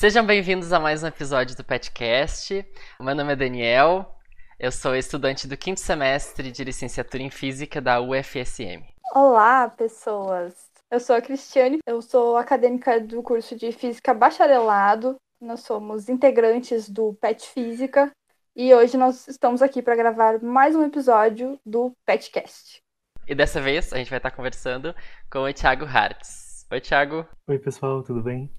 Sejam bem-vindos a mais um episódio do Petcast. Meu nome é Daniel, eu sou estudante do quinto semestre de licenciatura em Física da UFSM. Olá, pessoas! Eu sou a Cristiane, eu sou acadêmica do curso de Física Bacharelado. Nós somos integrantes do PET Física e hoje nós estamos aqui para gravar mais um episódio do Petcast. E dessa vez a gente vai estar conversando com o Thiago Hartz. Oi, Thiago. Oi, pessoal, tudo bem?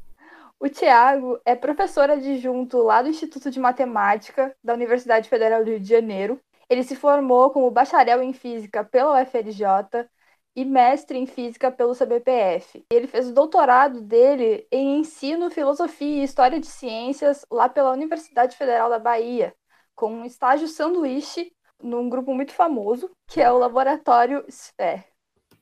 O Tiago é professor adjunto lá do Instituto de Matemática da Universidade Federal do Rio de Janeiro. Ele se formou como bacharel em física pela UFRJ e mestre em física pelo CBPF. Ele fez o doutorado dele em ensino, filosofia e história de ciências lá pela Universidade Federal da Bahia, com um estágio sanduíche num grupo muito famoso, que é o Laboratório SPHERE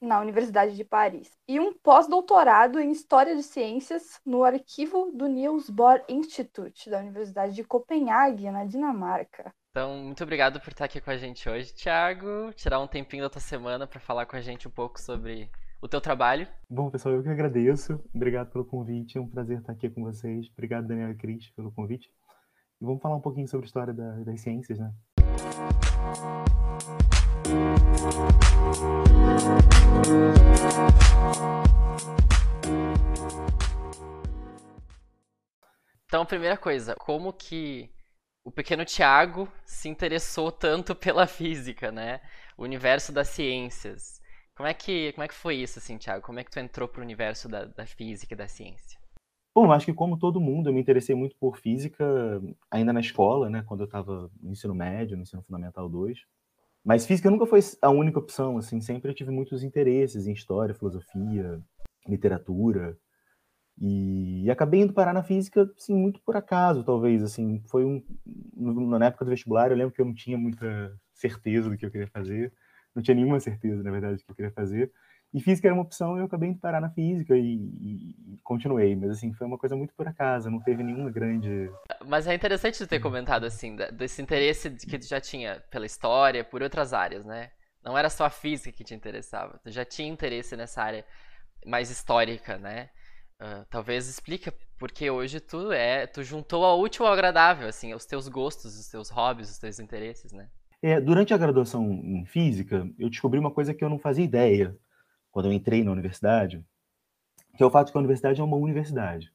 na Universidade de Paris, e um pós-doutorado em História de Ciências no arquivo do Niels Bohr Institute, da Universidade de Copenhague, na Dinamarca. Então, muito obrigado por estar aqui com a gente hoje, Thiago. Tirar um tempinho da tua semana para falar com a gente um pouco sobre o teu trabalho. Bom, pessoal, eu que agradeço. Obrigado pelo convite. É um prazer estar aqui com vocês. Obrigado, Daniel e Cris, pelo convite. E vamos falar um pouquinho sobre a história da, das ciências, né? Então, primeira coisa, como que o pequeno Tiago se interessou tanto pela física, né? O universo das ciências. Como é que, como é que foi isso, assim, Tiago? Como é que tu entrou para o universo da, da física e da ciência? Bom, acho que como todo mundo, eu me interessei muito por física ainda na escola, né? Quando eu estava no ensino médio, no ensino fundamental 2. Mas física nunca foi a única opção, assim, sempre eu tive muitos interesses em história, filosofia, literatura. E, acabei indo parar na física, assim, muito por acaso, talvez, assim, foi um na época do vestibular, eu lembro que eu não tinha muita certeza do que eu queria fazer, não tinha nenhuma certeza, na verdade, do que eu queria fazer. E física era uma opção e eu acabei indo parar na física e, e, continuei. Mas, assim, foi uma coisa muito por acaso, não teve nenhuma grande... Mas é interessante tu ter comentado, assim, desse interesse que tu já tinha pela história, por outras áreas, né? Não era só a física que te interessava, tu já tinha interesse nessa área mais histórica, né? Uh, talvez explica porque hoje tu é, tu juntou ao útil ao agradável, assim, os teus gostos, os teus hobbies, os teus interesses, né? É, durante a graduação em física, eu descobri uma coisa que eu não fazia ideia quando eu entrei na universidade, que é o fato que a universidade é uma universidade.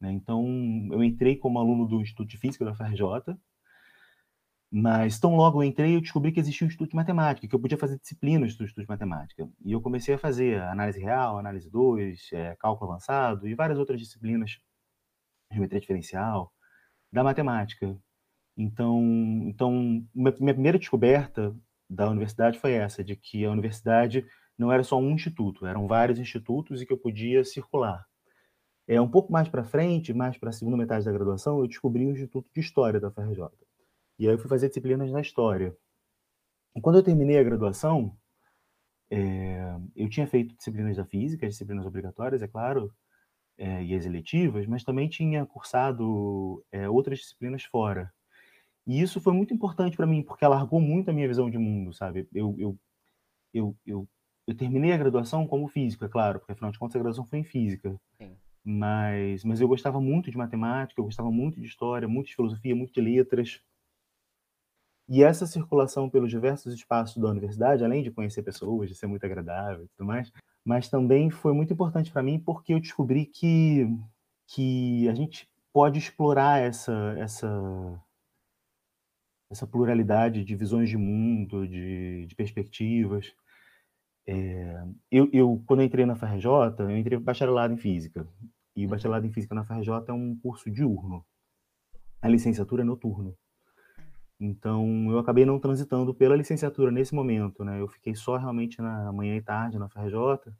Né? Então, eu entrei como aluno do Instituto de Física da FRJ, mas tão logo eu entrei, eu descobri que existia um Instituto de Matemática, que eu podia fazer disciplinas do Instituto de Matemática. E eu comecei a fazer análise real, análise 2, é, cálculo avançado e várias outras disciplinas, geometria diferencial, da matemática. Então, então minha primeira descoberta da universidade foi essa, de que a universidade não era só um instituto, eram vários institutos e que eu podia circular. É, um pouco mais para frente, mais para a segunda metade da graduação, eu descobri o Instituto de História da FRJ. E aí eu fui fazer disciplinas na História. E quando eu terminei a graduação, é, eu tinha feito disciplinas da Física, disciplinas obrigatórias, é claro, é, e as eletivas, mas também tinha cursado é, outras disciplinas fora. E isso foi muito importante para mim, porque alargou muito a minha visão de mundo, sabe? Eu, eu, eu, eu eu terminei a graduação como físico, é claro, porque afinal de contas a graduação foi em física. Sim. Mas, mas eu gostava muito de matemática, eu gostava muito de história, muito de filosofia, muito de letras. E essa circulação pelos diversos espaços da universidade, além de conhecer pessoas, de ser muito agradável e tudo mais, mas também foi muito importante para mim porque eu descobri que, que a gente pode explorar essa, essa, essa pluralidade de visões de mundo, de, de perspectivas. É, eu, eu, quando eu entrei na FRJ, eu entrei bacharelado em Física. E o uhum. bacharelado em Física na FRJ é um curso diurno. A licenciatura é noturno. Então, eu acabei não transitando pela licenciatura nesse momento, né? Eu fiquei só realmente na manhã e tarde na FRJ,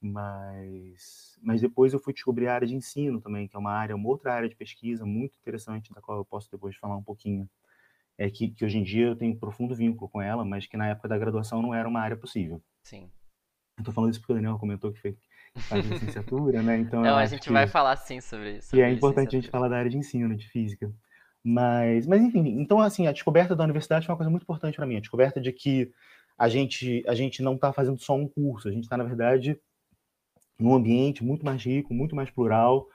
mas, mas depois eu fui descobrir a área de ensino também, que é uma área, uma outra área de pesquisa muito interessante, da qual eu posso depois falar um pouquinho. É que, que hoje em dia eu tenho um profundo vínculo com ela, mas que na época da graduação não era uma área possível. Sim. Eu tô falando isso porque o Daniel comentou que fez faz licenciatura, né? Então Não, a gente vai falar sim sobre isso. E é importante a gente falar da área de ensino, de física. Mas, mas enfim, então assim, a descoberta da universidade foi uma coisa muito importante para mim, a descoberta de que a gente a gente não está fazendo só um curso, a gente está na verdade num ambiente muito mais rico, muito mais plural,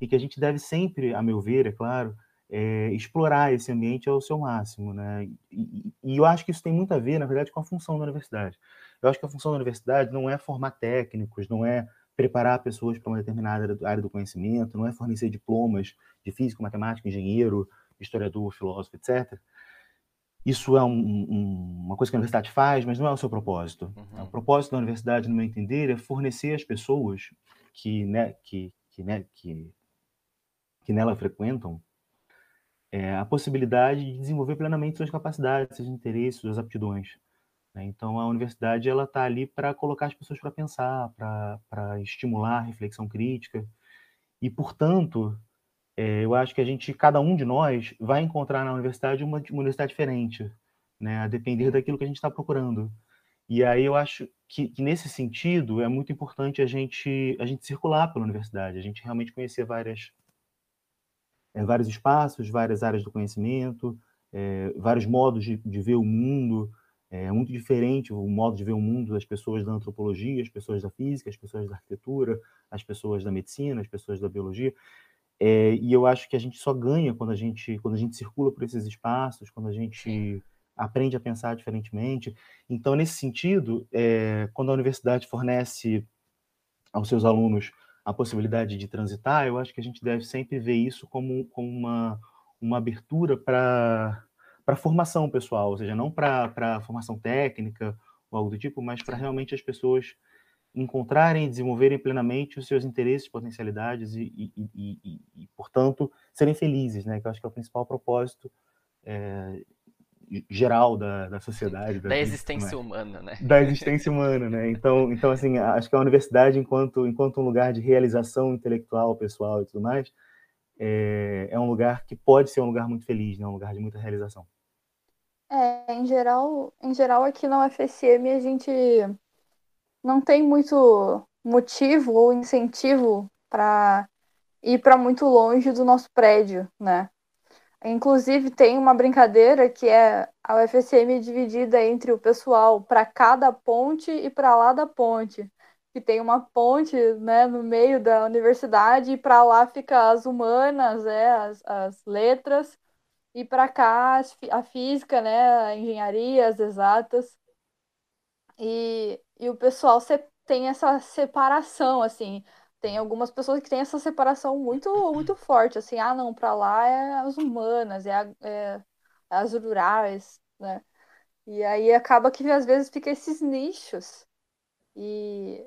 e que a gente deve sempre, a meu ver, é claro, é, explorar esse ambiente ao seu máximo, né? E, e, eu acho que isso tem muito a ver, na verdade, com a função da universidade. Eu acho que a função da universidade não é formar técnicos, não é preparar pessoas para uma determinada área do conhecimento, não é fornecer diplomas de físico, matemático, engenheiro, historiador, filósofo, etc. Isso é um, um, uma coisa que a universidade faz, mas não é o seu propósito. Uhum. O propósito da universidade, no meu entender, é fornecer às pessoas que, né, que, que, né, que, que nela frequentam é, a possibilidade de desenvolver plenamente suas capacidades, seus interesses, suas aptidões. Né? Então, a universidade ela está ali para colocar as pessoas para pensar, para estimular a reflexão crítica. E, portanto, é, eu acho que a gente, cada um de nós, vai encontrar na universidade uma, uma universidade diferente, né? a depender daquilo que a gente está procurando. E aí eu acho que, que, nesse sentido é muito importante a gente a gente circular pela universidade, a gente realmente conhecer várias é, vários espaços, várias áreas do conhecimento, é, vários modos de, de, ver o mundo, é muito diferente o modo de ver o mundo das pessoas da antropologia, as pessoas da física, as pessoas da arquitetura, as pessoas da medicina, as pessoas da biologia. É, e eu acho que a gente só ganha quando a gente quando a gente circula por esses espaços, quando a gente aprende a pensar diferentemente. Então, nesse sentido, é, quando a universidade fornece aos seus alunos a possibilidade de transitar, eu acho que a gente deve sempre ver isso como, como uma, uma abertura para para formação pessoal, ou seja, não para formação técnica ou algo do tipo, mas para realmente as pessoas encontrarem e desenvolverem plenamente os seus interesses, potencialidades e, e, e, e, portanto, serem felizes, né? Que eu acho que é o principal propósito é, geral da, da sociedade. Da, da existência humana, né? Da existência humana, né? Então, então, assim, acho que a universidade, enquanto, enquanto um lugar de realização intelectual, pessoal e tudo mais, é, é um lugar que pode ser um lugar muito feliz, né? Um lugar de muita realização. É, em geral, em geral aqui na UFSM a gente não tem muito motivo ou incentivo para ir para muito longe do nosso prédio, né? Inclusive tem uma brincadeira que é a UFSM dividida entre o pessoal para cada ponte e para lá da ponte. Que tem uma ponte, né, no meio da universidade e para lá fica as humanas, é, as, as letras e para cá a física, né, a engenharia, as exatas. E, e o pessoal tem essa separação, assim. Tem algumas pessoas que têm essa separação muito, muito forte, assim, ah, não, para lá é as humanas, é, a, é as rurais, né? E aí acaba que às vezes fica esses nichos. E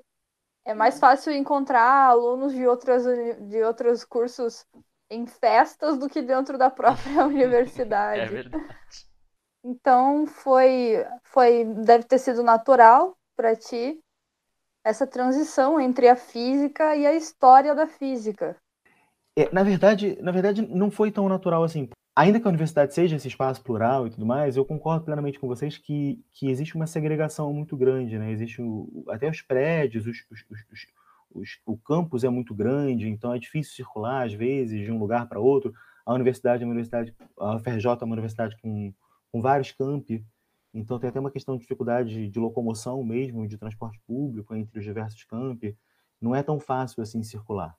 é mais fácil encontrar alunos de, outras, de outros cursos em festas do que dentro da própria universidade. É verdade. Então foi, foi deve ter sido natural para ti essa transição entre a física e a história da física. É, na verdade, na verdade não foi tão natural assim. Ainda que a universidade seja esse espaço plural e tudo mais, eu concordo plenamente com vocês que, que existe uma segregação muito grande, né? Existe o, até os prédios, os, os, os os, o campus é muito grande, então é difícil circular, às vezes, de um lugar para outro. A universidade é uma universidade, a UFRJ é uma universidade com, com vários campi, então tem até uma questão de dificuldade de, locomoção mesmo, de transporte público entre os diversos campi. Não é tão fácil assim circular.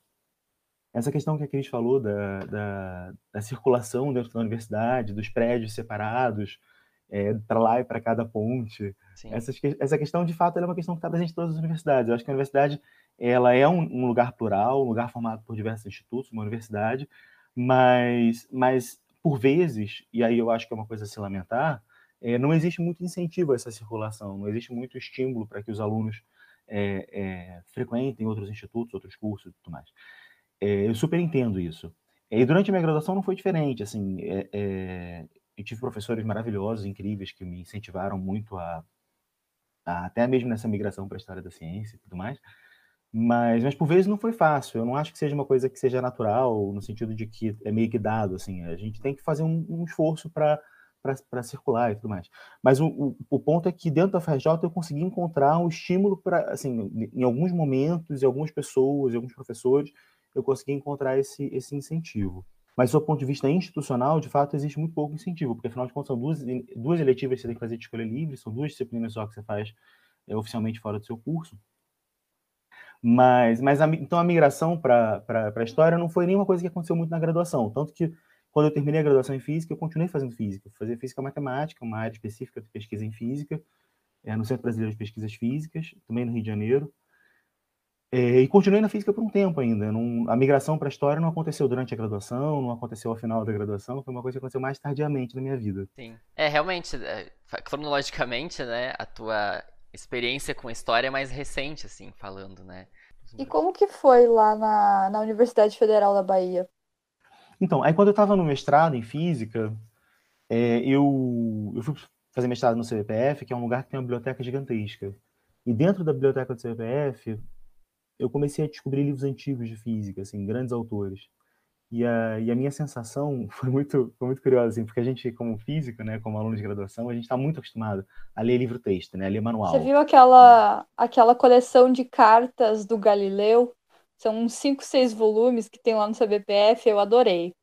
Essa questão que a Cris falou da, da, da, circulação dentro da universidade, dos prédios separados, é, para lá e para cada ponte, essa, essa questão de fato é uma questão que está presente em todas as universidades. Eu acho que a universidade ela é um, um, lugar plural, um lugar formado por diversos institutos, uma universidade, mas, mas por vezes, e aí eu acho que é uma coisa a se lamentar, é, não existe muito incentivo a essa circulação, não existe muito estímulo para que os alunos é, é, frequentem outros institutos, outros cursos e tudo mais. É, eu super entendo isso. E durante a minha graduação não foi diferente, assim, é, é, tive professores maravilhosos, incríveis, que me incentivaram muito a, a até mesmo nessa migração para a história da ciência e tudo mais, mas, mas por vezes não foi fácil. Eu não acho que seja uma coisa que seja natural, no sentido de que é meio que dado. Assim, a gente tem que fazer um, um esforço para para circular e tudo mais. Mas o, o, o, ponto é que dentro da FRJ eu consegui encontrar um estímulo para, assim, em alguns momentos, em algumas pessoas, em alguns professores, eu consegui encontrar esse, esse incentivo. Mas do ponto de vista institucional, de fato, existe muito pouco incentivo, porque afinal de contas são duas, duas eletivas que você tem que fazer de escolha livre, são duas disciplinas só que você faz é, oficialmente fora do seu curso. Mas, mas a, então a migração para a história não foi nenhuma coisa que aconteceu muito na graduação. Tanto que quando eu terminei a graduação em física, eu continuei fazendo física. Fazia física matemática, uma área específica de pesquisa em física, é, no Centro Brasileiro de Pesquisas Físicas, também no Rio de Janeiro. É, e continuei na física por um tempo ainda. Não, a migração para a história não aconteceu durante a graduação, não aconteceu ao final da graduação, foi uma coisa que aconteceu mais tardiamente na minha vida. Sim. É, realmente, é, cronologicamente, né, a tua experiência com a história é mais recente, assim, falando, né? E como que foi lá na, na Universidade Federal da Bahia? Então, aí quando eu estava no mestrado em física, é, eu, eu fui fazer mestrado no CBPF, que é um lugar que tem uma biblioteca gigantesca. E dentro da biblioteca do CBPF, eu comecei a descobrir livros antigos de física, assim, grandes autores. E a, e a minha sensação foi muito, foi muito curiosa, assim, porque a gente, como físico, né, como aluno de graduação, a gente está muito acostumado a ler livro-texto, né, a ler manual. Você viu aquela, aquela coleção de cartas do Galileu? São uns 5, 6 volumes que tem lá no CBPF, eu adorei.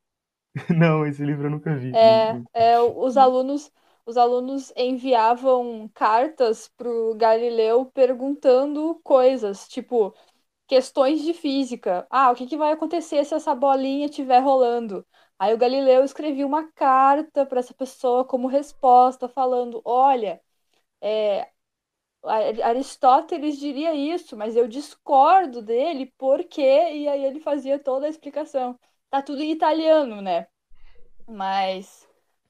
Não, esse livro eu nunca vi. É, é os alunos os alunos enviavam cartas para o Galileu perguntando coisas, tipo questões de física. Ah, o que, que vai acontecer se essa bolinha estiver rolando? Aí o Galileu escrevia uma carta para essa pessoa como resposta, falando: olha, é, Aristóteles diria isso, mas eu discordo dele, porque E aí ele fazia toda a explicação. Tá tudo em italiano, né? Mas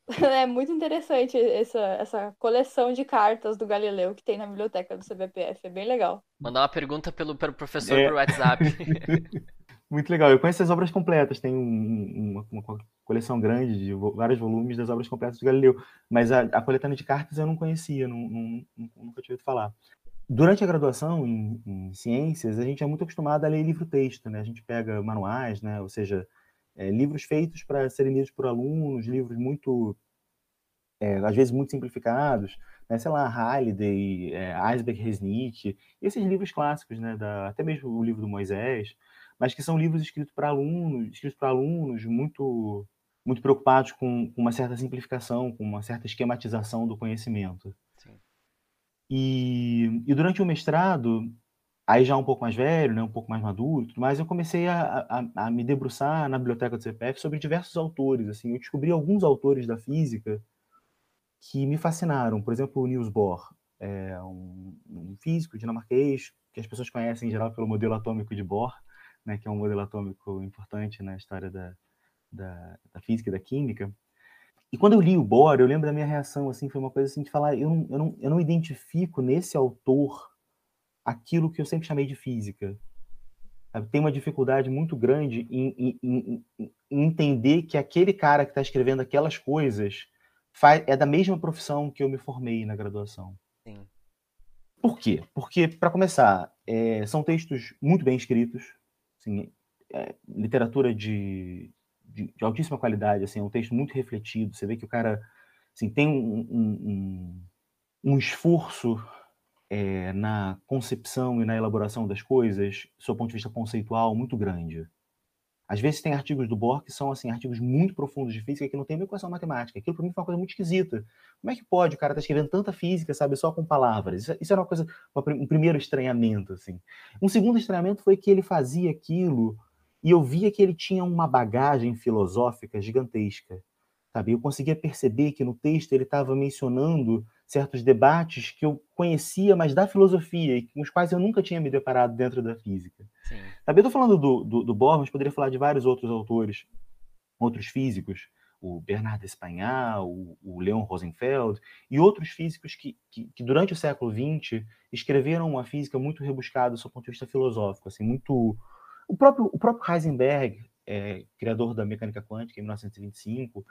é muito interessante essa, essa coleção de cartas do Galileu que tem na biblioteca do CBPF. É bem legal. Mandar uma pergunta pelo, pelo professor é. por WhatsApp. muito legal. Eu conheço as obras completas. Tem um, uma, uma, coleção grande de vários volumes das obras completas do Galileu. Mas a, a coletânea de cartas eu não conhecia, não, não, nunca tinha ouvido falar. Durante a graduação em, em, ciências, a gente é muito acostumado a ler livro-texto, né? A gente pega manuais, né? Ou seja, é, livros feitos para serem lidos por alunos, livros muito, é, às vezes muito simplificados, né? sei lá, Halliday, é, Eisberg Resnick, esses livros clássicos, né? Da, até mesmo o livro do Moisés, mas que são livros escritos para alunos, escritos para alunos muito muito preocupados com, com, uma certa simplificação, com uma certa esquematização do conhecimento. E, e durante o mestrado, Aí já um pouco mais velho, né, um pouco mais maduro, mas eu comecei a, a, a, me debruçar na biblioteca do CPF sobre diversos autores. Assim, eu descobri alguns autores da física que me fascinaram. Por exemplo, o Niels Bohr, é um, um, físico dinamarquês que as pessoas conhecem em geral pelo modelo atômico de Bohr, né, que é um modelo atômico importante na história da, da, da física e da química. E quando eu li o Bohr, eu lembro da minha reação, assim, foi uma coisa assim de falar, eu não, eu não, eu não identifico nesse autor aquilo que eu sempre chamei de física. Tem uma dificuldade muito grande em, em, em, em entender que aquele cara que está escrevendo aquelas coisas faz, é da mesma profissão que eu me formei na graduação. Sim. Por quê? Porque, para começar, é, são textos muito bem escritos, assim, é, literatura de, de, de, altíssima qualidade, assim, é um texto muito refletido. Você vê que o cara assim, tem um, um, um, um esforço é, na concepção e na elaboração das coisas, do seu ponto de vista conceitual, muito grande. Às vezes tem artigos do Bohr que são assim artigos muito profundos de física que não tem nem equação matemática. Aquilo para mim foi uma coisa muito esquisita. Como é que pode o cara tá escrevendo tanta física, sabe, só com palavras? Isso, isso era uma coisa, um primeiro estranhamento assim. Um segundo estranhamento foi que ele fazia aquilo e eu via que ele tinha uma bagagem filosófica gigantesca. Sabe? Eu conseguia perceber que no texto ele estava mencionando certos debates que eu conhecia, mas da filosofia, e com os quais eu nunca tinha me deparado dentro da física. Sim. Eu estou falando do, do, do Bohr, mas poderia falar de vários outros autores, outros físicos, o Bernard Espagnol, o, o Leon Rosenfeld, e outros físicos que, que, que, durante o século XX escreveram uma física muito rebuscada do seu ponto de vista filosófico, assim, muito... O próprio, o próprio Heisenberg, é, criador da mecânica quântica em 1925,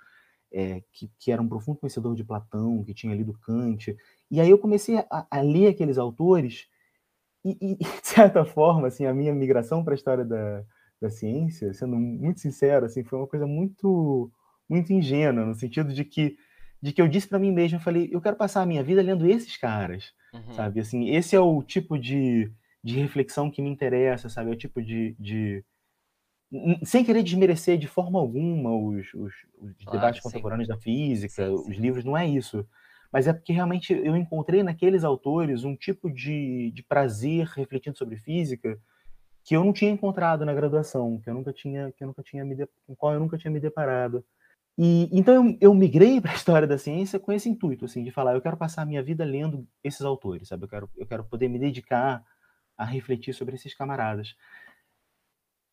é, que, que, era um profundo conhecedor de Platão, que tinha lido Kant. E aí eu comecei a, a ler aqueles autores e, e, de certa forma, assim, a minha migração para a história da, da ciência, sendo muito sincero, assim, foi uma coisa muito muito ingênua, no sentido de que de que eu disse para mim mesmo, eu falei, eu quero passar a minha vida lendo esses caras, uhum. sabe? Assim, esse é o tipo de, de reflexão que me interessa, sabe? É o tipo de, de sem querer desmerecer de forma alguma os, os, os claro, debates sim. contemporâneos da física, sim, sim. os livros, não é isso. Mas é porque realmente eu encontrei naqueles autores um tipo de, de prazer refletindo sobre física que eu não tinha encontrado na graduação, que eu nunca tinha, que eu nunca tinha me com qual eu nunca tinha me deparado. E então eu, eu migrei para a história da ciência com esse intuito, assim, de falar, eu quero passar a minha vida lendo esses autores, sabe? Eu quero, eu quero poder me dedicar a refletir sobre esses camaradas.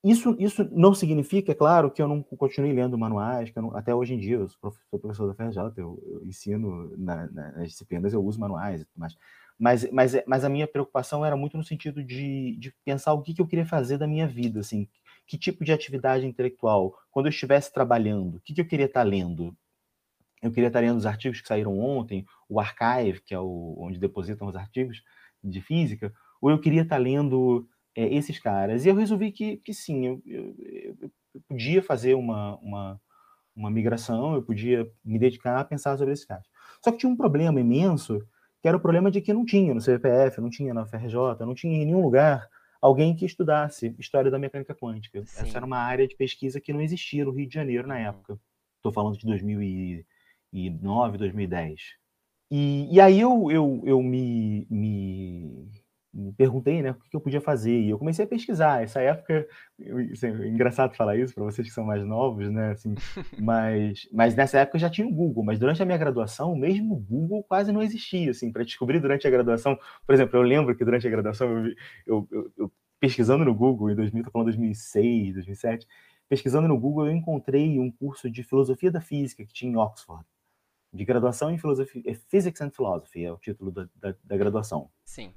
Isso, isso não significa, é claro, que eu não continue lendo manuais, não, até hoje em dia, eu sou professor da FRJ, eu, eu ensino na, na, nas disciplinas, eu uso manuais e tudo mais. Mas, mas, mas a minha preocupação era muito no sentido de, de pensar o que, que eu queria fazer da minha vida, assim, que tipo de atividade intelectual, quando eu estivesse trabalhando, o que, que eu queria estar lendo? Eu queria estar lendo os artigos que saíram ontem, o Archive, que é o, onde depositam os artigos de física, ou eu queria estar lendo é, esses caras. E eu resolvi que, que sim, eu, eu, eu podia fazer uma, uma, uma migração, eu podia me dedicar a pensar sobre esses caras. Só que tinha um problema imenso, que era o problema de que não tinha no CPF, não tinha na FRJ, não tinha em nenhum lugar alguém que estudasse história da mecânica quântica. Sim. Essa era uma área de pesquisa que não existia no Rio de Janeiro na época. Estou falando de 2009, 2010. E, e aí eu, eu, eu me, me me perguntei, né, o que eu podia fazer, e eu comecei a pesquisar. Essa época, assim, é engraçado falar isso para vocês que são mais novos, né, assim, mas, mas nessa época eu já tinha o Google, mas durante a minha graduação, mesmo o Google quase não existia, assim, para descobrir durante a graduação. Por exemplo, eu lembro que durante a graduação, eu, eu, eu, eu pesquisando no Google, em 2000, tô falando 2006, 2007, pesquisando no Google, eu encontrei um curso de filosofia da física que tinha em Oxford, de graduação em filosofia, é Physics and Philosophy, é o título da, da, da graduação. Sim.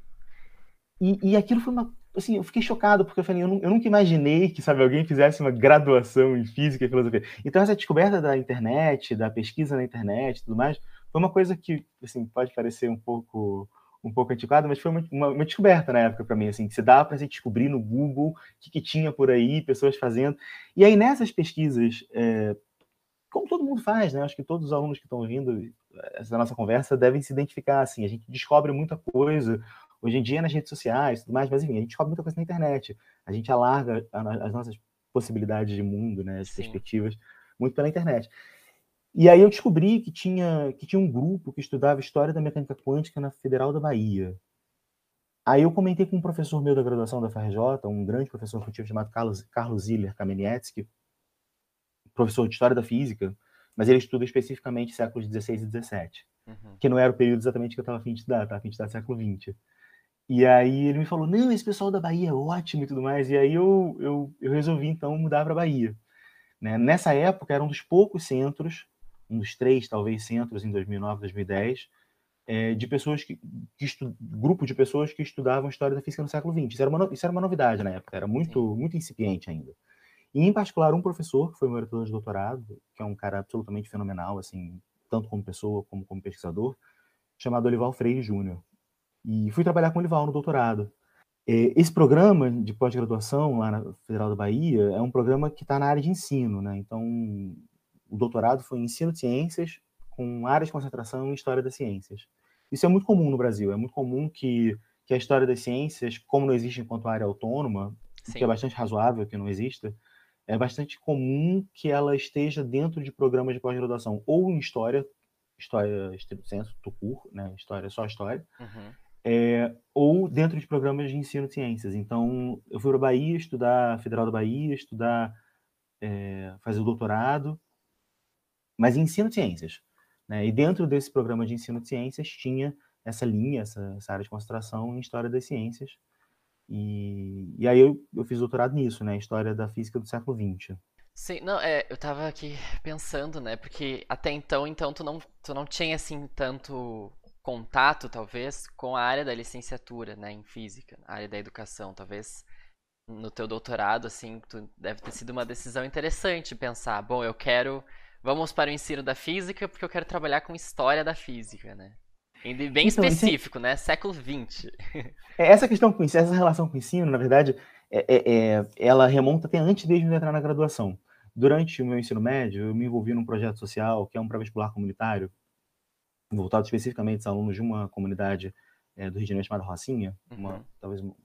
E, e aquilo foi uma. Assim, eu fiquei chocado, porque eu falei, eu, eu, nunca imaginei que, sabe, alguém fizesse uma graduação em física e filosofia. Então, essa descoberta da internet, da pesquisa na internet tudo mais, foi uma coisa que, assim, pode parecer um pouco um pouco antiquada, mas foi uma, uma, uma descoberta na época para mim, assim, que se dava para descobrir no Google o que, que, tinha por aí, pessoas fazendo. E aí, nessas pesquisas, é, como todo mundo faz, né? Acho que todos os alunos que estão ouvindo essa nossa conversa devem se identificar, assim, a gente descobre muita coisa, Hoje em dia, nas redes sociais, tudo mais, mas enfim, a gente descobre muita coisa na internet. A gente alarga as nossas possibilidades de mundo, né, as Sim. perspectivas, muito pela internet. E aí eu descobri que tinha, que tinha um grupo que estudava História da Mecânica Quântica na Federal da Bahia. Aí eu comentei com um professor meu da graduação da FRJ, um grande professor que eu tive chamado Carlos, Carlos Ziller Kameniecki, professor de História da Física, mas ele estuda especificamente séculos XVI e XVII, uhum. que não era o período exatamente que eu estava afim de estudar, estava afim de estudar século XX. E aí ele me falou, não, esse pessoal da Bahia é ótimo e tudo mais. E aí eu, eu, eu resolvi, então, mudar para a Bahia. Né? Nessa época, era um dos poucos centros, um dos três, talvez, centros em 2009, 2010, é, de pessoas que, que estu... grupo de pessoas que estudavam história da física no século XX. Isso era uma, isso era uma novidade na época, era muito, muito incipiente ainda. E, em particular, um professor, que foi meu orientador de doutorado, que é um cara absolutamente fenomenal, assim, tanto como pessoa como como pesquisador, chamado Olival Freire Júnior. E fui trabalhar com o Lival no doutorado. É, esse programa de pós-graduação lá na Federal da Bahia é um programa que está na área de ensino, né? Então, o doutorado foi em ensino de ciências com área de concentração em história das ciências. Isso é muito comum no Brasil. É muito comum que, que a história das ciências, como não existe enquanto área autônoma, Sim. que é bastante razoável que não exista, é bastante comum que ela esteja dentro de programas de pós-graduação, ou em história, história estrito senso, tucur, né? História só história. Uhum é, ou dentro de programas de ensino de ciências. Então, eu fui para a Bahia estudar, Federal da Bahia, estudar, é, fazer o doutorado, mas em ensino de ciências. Né? E dentro desse programa de ensino de ciências tinha essa linha, essa, essa área de concentração em História das Ciências. E, e aí eu, eu fiz doutorado nisso, né? História da Física do século XX. Sim, não, é, eu tava aqui pensando, né? Porque até então, então, tu não, tu não tinha, assim, tanto contato, talvez, com a área da licenciatura, né, em física, a área da educação, talvez no teu doutorado, assim, tu deve ter sido uma decisão interessante pensar, bom, eu quero, vamos para o ensino da física porque eu quero trabalhar com história da física, né? Bem então, específico, né? Século XX. É, essa questão com essa relação com o ensino, na verdade, é, é, é, ela remonta até antes mesmo de entrar na graduação. Durante o meu ensino médio, eu me envolvi num projeto social que é um pré-vestibular comunitário, voltado especificamente a alunos de uma comunidade é, do Rio de Janeiro chamada Rocinha, uhum. uma, talvez uma,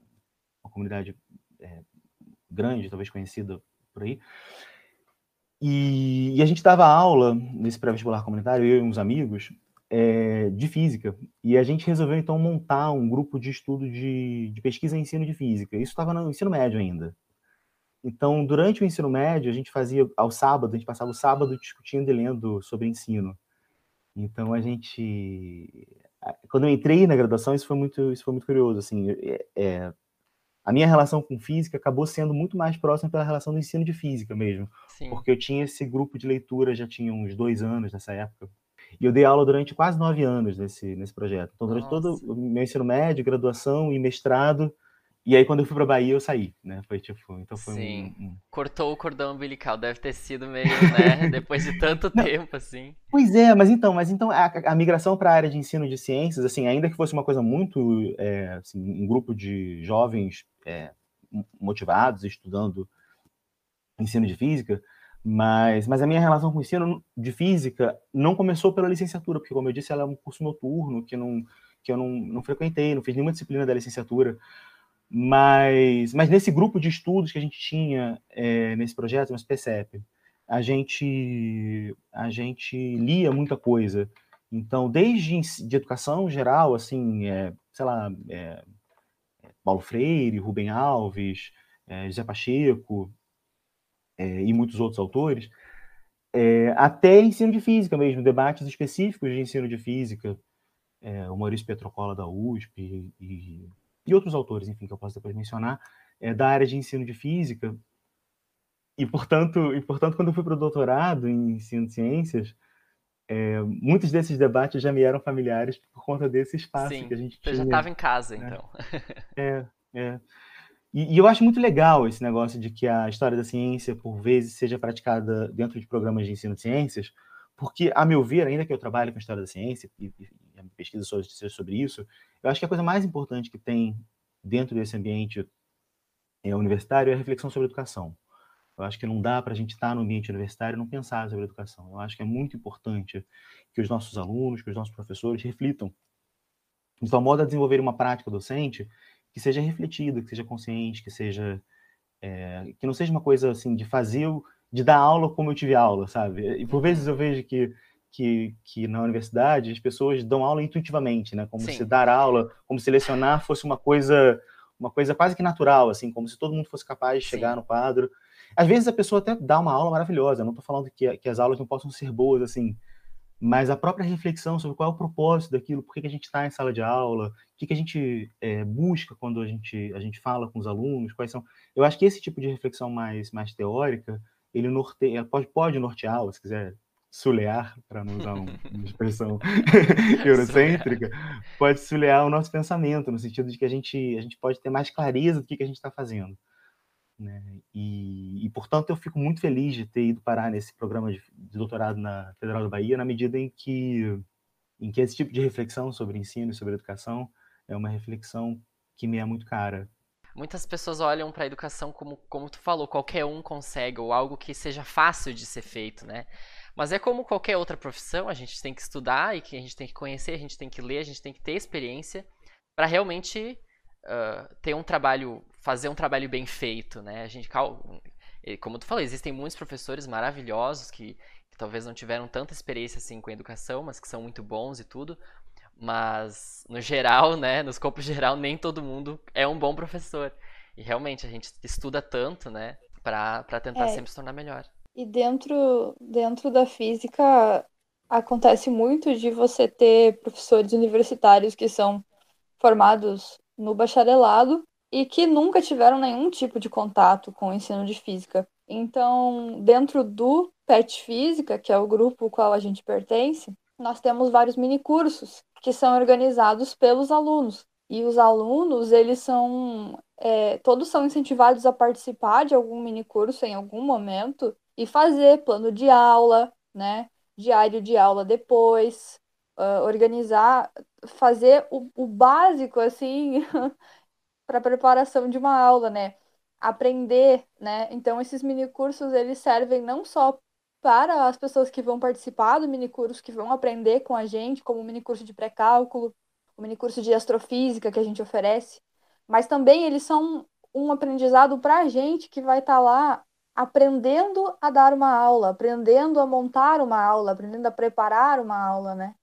uma comunidade é, grande, talvez conhecida por aí. E, e a gente dava aula nesse pré-vestibular comunitário, eu e uns amigos, é, de física. E a gente resolveu, então, montar um grupo de estudo de, de pesquisa e ensino de física. Isso estava no ensino médio ainda. Então, durante o ensino médio, a gente fazia, ao sábado, a gente passava o sábado discutindo e lendo sobre ensino. Então, a gente... Quando eu entrei na graduação, isso foi muito, isso foi muito curioso, assim, é, é, a minha relação com física acabou sendo muito mais próxima pela relação do ensino de física mesmo, Sim. porque eu tinha esse grupo de leitura, já tinha uns dois anos nessa época, e eu dei aula durante quase nove anos nesse, nesse projeto. Então, durante Nossa. todo o meu ensino médio, graduação e mestrado, e aí, quando eu fui pra Bahia, eu saí, né? Foi tipo, então foi Sim. Um, um... Cortou o cordão umbilical, deve ter sido meio, né? Depois de tanto tempo, assim. Pois é, mas então, mas então a, a migração para a área de ensino de ciências, assim, ainda que fosse uma coisa muito, é, assim, um grupo de jovens é, motivados, estudando ensino de física, mas, mas a minha relação com o ensino de física não começou pela licenciatura, porque, como eu disse, ela é um curso noturno que, não, que eu não, não frequentei, não fiz nenhuma disciplina da licenciatura. Mas, mas nesse grupo de estudos que a gente tinha é, nesse projeto, no PCEP, a gente, a gente lia muita coisa. Então, desde de educação geral, assim, é, sei lá, é, Paulo Freire, Rubem Alves, é, José Pacheco é, e muitos outros autores, é, até ensino de física mesmo, debates específicos de ensino de física, é, o Maurício Petrocola da USP e e outros autores, enfim, que eu posso depois mencionar, é, da área de ensino de física. E, portanto, e, portanto quando eu fui para o doutorado em ensino de ciências, é, muitos desses debates já me eram familiares por conta desse espaço Sim, que a gente tinha. Você já estava em casa, né? então. É, é. E, e, eu acho muito legal esse negócio de que a história da ciência, por vezes, seja praticada dentro de programas de ensino de ciências, porque, a meu ver, ainda que eu trabalhe com história da ciência e, e, e pesquisa sobre, sobre isso, eu acho que a coisa mais importante que tem dentro desse ambiente é, universitário é a reflexão sobre educação. Eu acho que não dá para a gente estar no ambiente universitário e não pensar sobre educação. Eu acho que é muito importante que os nossos alunos, que os nossos professores reflitam. Então, modo a desenvolver uma prática docente que seja refletida, que seja consciente, que seja é, que não seja uma coisa assim de fazer, de dar aula como eu tive aula, sabe? E por vezes eu vejo que que, que na universidade as pessoas dão aula intuitivamente, né? Como Sim. se dar aula, como se lecionar fosse uma coisa uma coisa quase que natural, assim, como se todo mundo fosse capaz de chegar Sim. no quadro. Às vezes a pessoa até dá uma aula maravilhosa, não estou falando que, que as aulas não possam ser boas, assim, mas a própria reflexão sobre qual é o propósito daquilo, por que, que a gente está em sala de aula, o que, que a gente é, busca quando a gente, a gente fala com os alunos, quais são. Eu acho que esse tipo de reflexão mais, mais teórica, ele norteia, pode, pode nortear, se quiser sulear, para não usar um, uma expressão eurocêntrica, pode sulear o nosso pensamento, no sentido de que a gente, a gente pode ter mais clareza do que, que a gente está fazendo. Né? E, e, portanto, eu fico muito feliz de ter ido parar nesse programa de, de, doutorado na Federal da Bahia, na medida em que, em que esse tipo de reflexão sobre ensino e sobre educação é uma reflexão que me é muito cara. Muitas pessoas olham para a educação como, como tu falou, qualquer um consegue, ou algo que seja fácil de ser feito, né? Mas é como qualquer outra profissão, a gente tem que estudar e que a gente tem que conhecer, a gente tem que ler, a gente tem que ter experiência para realmente uh, ter um trabalho, fazer um trabalho bem feito, né? A gente, como tu falou, existem muitos professores maravilhosos que, que talvez não tiveram tanta experiência assim com a educação, mas que são muito bons e tudo. Mas no geral, né, no escopo geral, nem todo mundo é um bom professor. E realmente a gente estuda tanto, né, para tentar é. sempre se tornar melhor. E dentro, dentro da física acontece muito de você ter professores universitários que são formados no bacharelado e que nunca tiveram nenhum tipo de contato com o ensino de física. Então, dentro do PET Física, que é o grupo ao qual a gente pertence, nós temos vários minicursos que são organizados pelos alunos. E os alunos, eles são. É, todos são incentivados a participar de algum minicurso em algum momento e fazer plano de aula, né? Diário de aula depois, uh, organizar, fazer o, o básico, assim, para preparação de uma aula, né? Aprender, né? Então, esses minicursos, eles servem não só para as pessoas que vão participar do minicurso, que vão aprender com a gente, como o minicurso de pré-cálculo, o minicurso de astrofísica que a gente oferece, mas também eles são um aprendizado para a gente que vai estar tá lá aprendendo a dar uma aula, aprendendo a montar uma aula, aprendendo a preparar uma aula, né?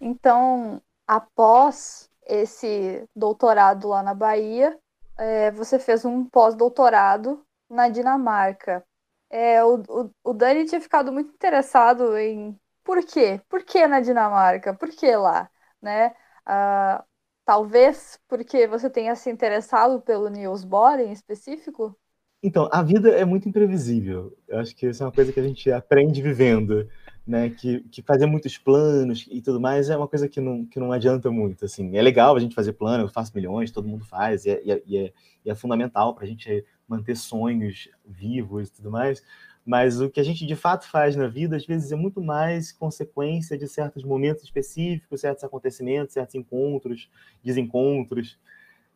Então, após esse doutorado lá na Bahia, é, você fez um pós-doutorado na Dinamarca. É, o, o, o Dani tinha ficado muito interessado em por quê? Por que na Dinamarca? Por que lá? Né? Ah, talvez porque você tenha se interessado pelo Niels Bohr em específico? Então, a vida é muito imprevisível. Eu acho que isso é uma coisa que a gente aprende vivendo, né? Que, que fazer muitos planos e tudo mais é uma coisa que não, que não adianta muito. Assim, é legal a gente fazer plano, eu faço milhões, todo mundo faz, e é, e é, e é, é fundamental para a gente manter sonhos vivos e tudo mais. Mas o que a gente de fato faz na vida, às vezes, é muito mais consequência de certos momentos específicos, certos acontecimentos, certos encontros, desencontros,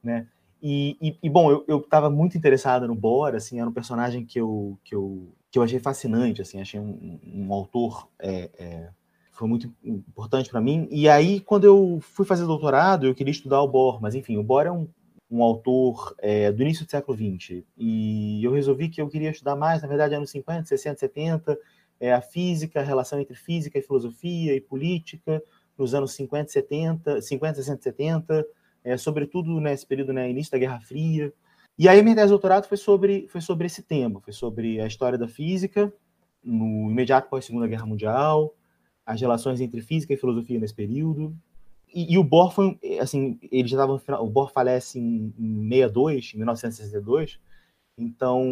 né? E, e, e, bom, eu estava muito interessada no Bora, assim, era um personagem que eu, que eu, que eu achei fascinante, assim, achei um, um autor é, é, foi muito importante para mim. E aí, quando eu fui fazer doutorado, eu queria estudar o Bohr, mas enfim, o Bohr é um, um autor é, do início do século XX, e eu resolvi que eu queria estudar mais, na verdade, anos 50, 60, 70, é, a física, a relação entre física e filosofia e política, nos anos 50, 70, 50, 60, 70, é, sobretudo nesse período, né, início da Guerra Fria. E aí minha tese de doutorado foi sobre, foi sobre esse tema, foi sobre a história da física no imediato pós Segunda Guerra Mundial, as relações entre física e filosofia nesse período. E, e o Bohr foi, assim, ele já estava o Bohr falece em, em 62, em 1962, então,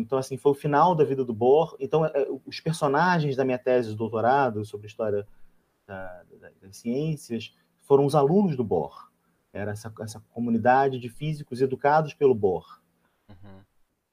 então, assim, foi o final da vida do Bohr. Então, é, os personagens da minha tese de doutorado sobre história da, da, das ciências foram os alunos do Bohr. Era essa, essa comunidade de físicos educados pelo Bohr. Uhum.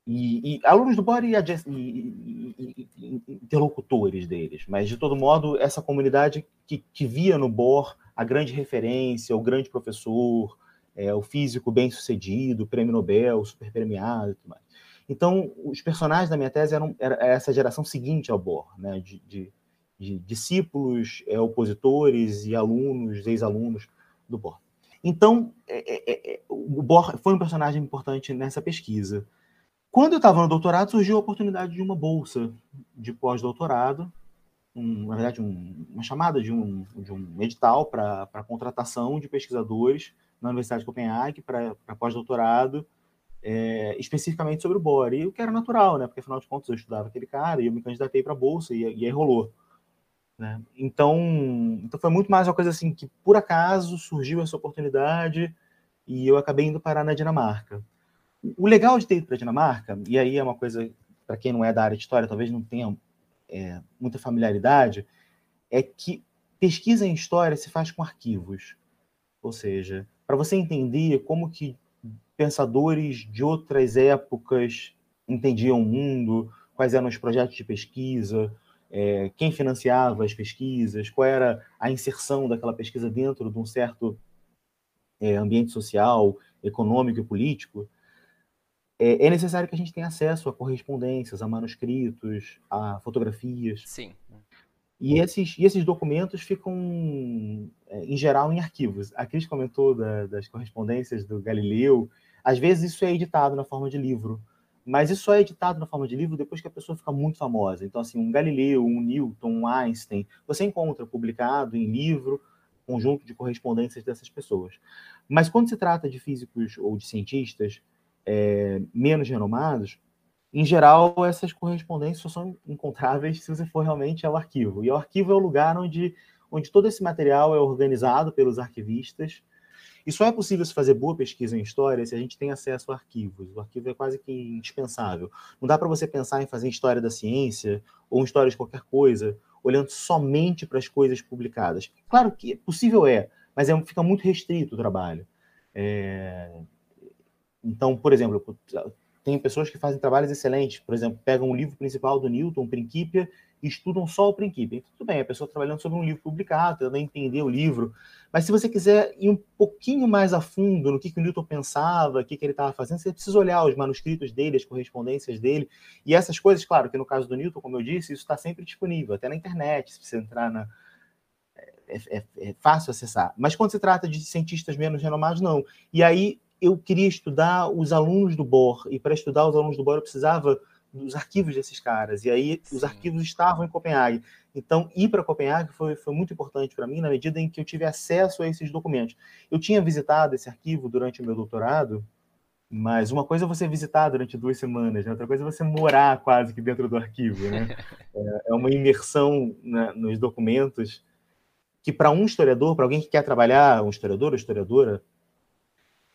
E, e, alunos do Bohr e, e, e, interlocutores deles, mas de todo modo, essa comunidade que, que via no Bohr a grande referência, o grande professor, é, o físico bem sucedido, prêmio Nobel, super premiado e tudo mais. Então, os personagens da minha tese eram era essa geração seguinte ao Bohr, né, de, de, de discípulos, é, opositores e alunos, ex-alunos do Bohr. Então, é, é, é, o Bohr foi um personagem importante nessa pesquisa. Quando eu estava no doutorado, surgiu a oportunidade de uma bolsa de pós-doutorado, um, na verdade, um, uma chamada de um, de um edital para contratação de pesquisadores na Universidade de Copenhague para pós-doutorado, é, especificamente sobre o Bohr. E o que era natural, né? Porque afinal de contas eu estudava aquele cara e eu me candidatei para a bolsa e, e aí rolou. Né? Então, então foi muito mais uma coisa assim que por acaso surgiu essa oportunidade e eu acabei indo parar na Dinamarca. O legal de ter ido para a Dinamarca, e aí é uma coisa para quem não é da área de história, talvez não tenha é, muita familiaridade, é que pesquisa em história se faz com arquivos. Ou seja, para você entender como que pensadores de outras épocas entendiam o mundo, quais eram os projetos de pesquisa, é, quem financiava as pesquisas, qual era a inserção daquela pesquisa dentro de um certo é, ambiente social, econômico e político, é, é, necessário que a gente tenha acesso a correspondências, a manuscritos, a fotografias. Sim. E esses, e esses documentos ficam, é, em geral, em arquivos. A Cris comentou da, das correspondências do Galileu. Às vezes isso é editado na forma de livro, mas isso é editado na forma de livro depois que a pessoa fica muito famosa. Então, assim, um Galileu, um Newton, um Einstein, você encontra publicado em livro, conjunto de correspondências dessas pessoas. Mas quando se trata de físicos ou de cientistas é, menos renomados, em geral, essas correspondências só são encontráveis se você for realmente ao arquivo. E o arquivo é o lugar onde, onde todo esse material é organizado pelos arquivistas e só é possível se fazer boa pesquisa em história se a gente tem acesso a arquivos. O arquivo é quase que indispensável. Não dá para você pensar em fazer história da ciência ou história de qualquer coisa olhando somente para as coisas publicadas. Claro que possível é, mas é, fica muito restrito o trabalho. É... Então, por exemplo, tem pessoas que fazem trabalhos excelentes, por exemplo, pegam o livro principal do Newton, Principia, e estudam só o princípio. Então, tudo bem, a pessoa trabalhando sobre um livro publicado, tentando entender o livro. Mas se você quiser ir um pouquinho mais a fundo no que, que o Newton pensava, o que, que ele estava fazendo, você precisa olhar os manuscritos dele, as correspondências dele. E essas coisas, claro, que no caso do Newton, como eu disse, isso está sempre disponível, até na internet, se você entrar na. É, é, é fácil acessar. Mas quando se trata de cientistas menos renomados, não. E aí eu queria estudar os alunos do Bohr, e para estudar os alunos do Bohr eu precisava dos arquivos desses caras. E aí Sim. os arquivos estavam em Copenhague. Então, ir para Copenhague foi, foi muito importante para mim, na medida em que eu tive acesso a esses documentos. Eu tinha visitado esse arquivo durante o meu doutorado, mas uma coisa é você visitar durante duas semanas, né? outra coisa é você morar quase que dentro do arquivo. Né? É, é uma imersão nos documentos que, para um historiador, para alguém que quer trabalhar, um historiador ou historiadora,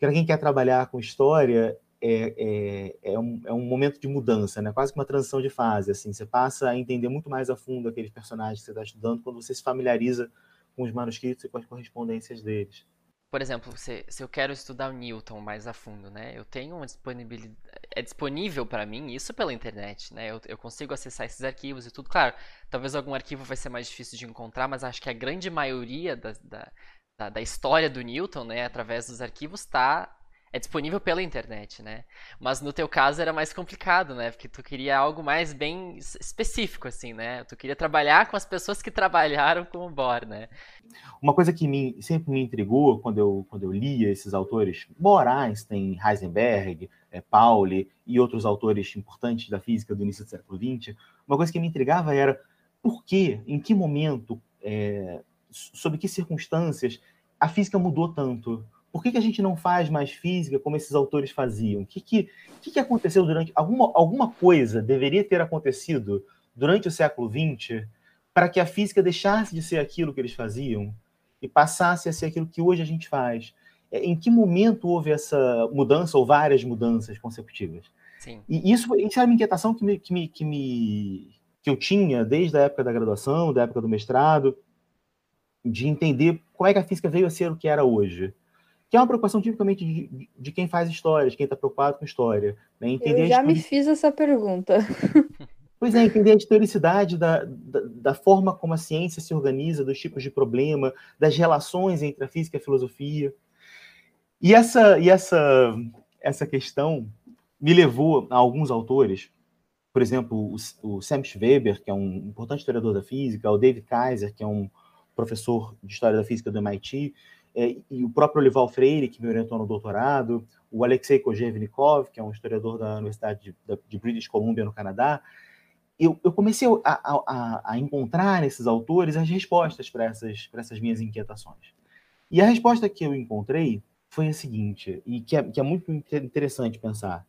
para quem quer trabalhar com história, é, é, é, um, é um momento de mudança, né? quase que uma transição de fase. Assim. Você passa a entender muito mais a fundo aqueles personagens que você está estudando quando você se familiariza com os manuscritos e com as correspondências deles. Por exemplo, se, se eu quero estudar o Newton mais a fundo, né? Eu tenho uma disponibilidade. É disponível para mim isso pela internet, né? Eu, eu consigo acessar esses arquivos e tudo. Claro, talvez algum arquivo vai ser mais difícil de encontrar, mas acho que a grande maioria da, da, da, da história do Newton, né, através dos arquivos, está é disponível pela internet, né? Mas no teu caso era mais complicado, né? Porque tu queria algo mais bem específico, assim, né? Tu queria trabalhar com as pessoas que trabalharam com o Bohr, né? Uma coisa que me, sempre me intrigou quando eu, quando eu lia esses autores, Bohr, Einstein, Heisenberg, é, Pauli e outros autores importantes da física do início do século XX, uma coisa que me intrigava era por que, em que momento, é, sob que circunstâncias a física mudou tanto? Por que, que a gente não faz mais física como esses autores faziam? O que, que, que, que aconteceu durante. Alguma, alguma coisa deveria ter acontecido durante o século XX para que a física deixasse de ser aquilo que eles faziam e passasse a ser aquilo que hoje a gente faz. É, em que momento houve essa mudança ou várias mudanças consecutivas? Sim. E isso, isso era uma inquietação que, me, que, me, que, me, que eu tinha desde a época da graduação, da época do mestrado, de entender como é que a física veio a ser o que era hoje que é uma preocupação tipicamente de, de quem faz história, de quem está preocupado com história. Né? Entender Eu já me fiz essa pergunta. Pois é, entender a historicidade da, da, da, forma como a ciência se organiza, dos tipos de problema, das relações entre a física e a filosofia. E essa, e essa, essa questão me levou a alguns autores, por exemplo, o, o Sam Schweber, que é um importante historiador da física, o David Kaiser, que é um professor de história da física do MIT, é, e o próprio Olival Freire, que me orientou no doutorado, o Alexei Kojevnikov, que é um historiador da Universidade de, de British Columbia, no Canadá, eu, eu comecei a, a, a, encontrar nesses autores as respostas para essas, essas minhas inquietações. E a resposta que eu encontrei foi a seguinte, e que é, que é muito interessante pensar.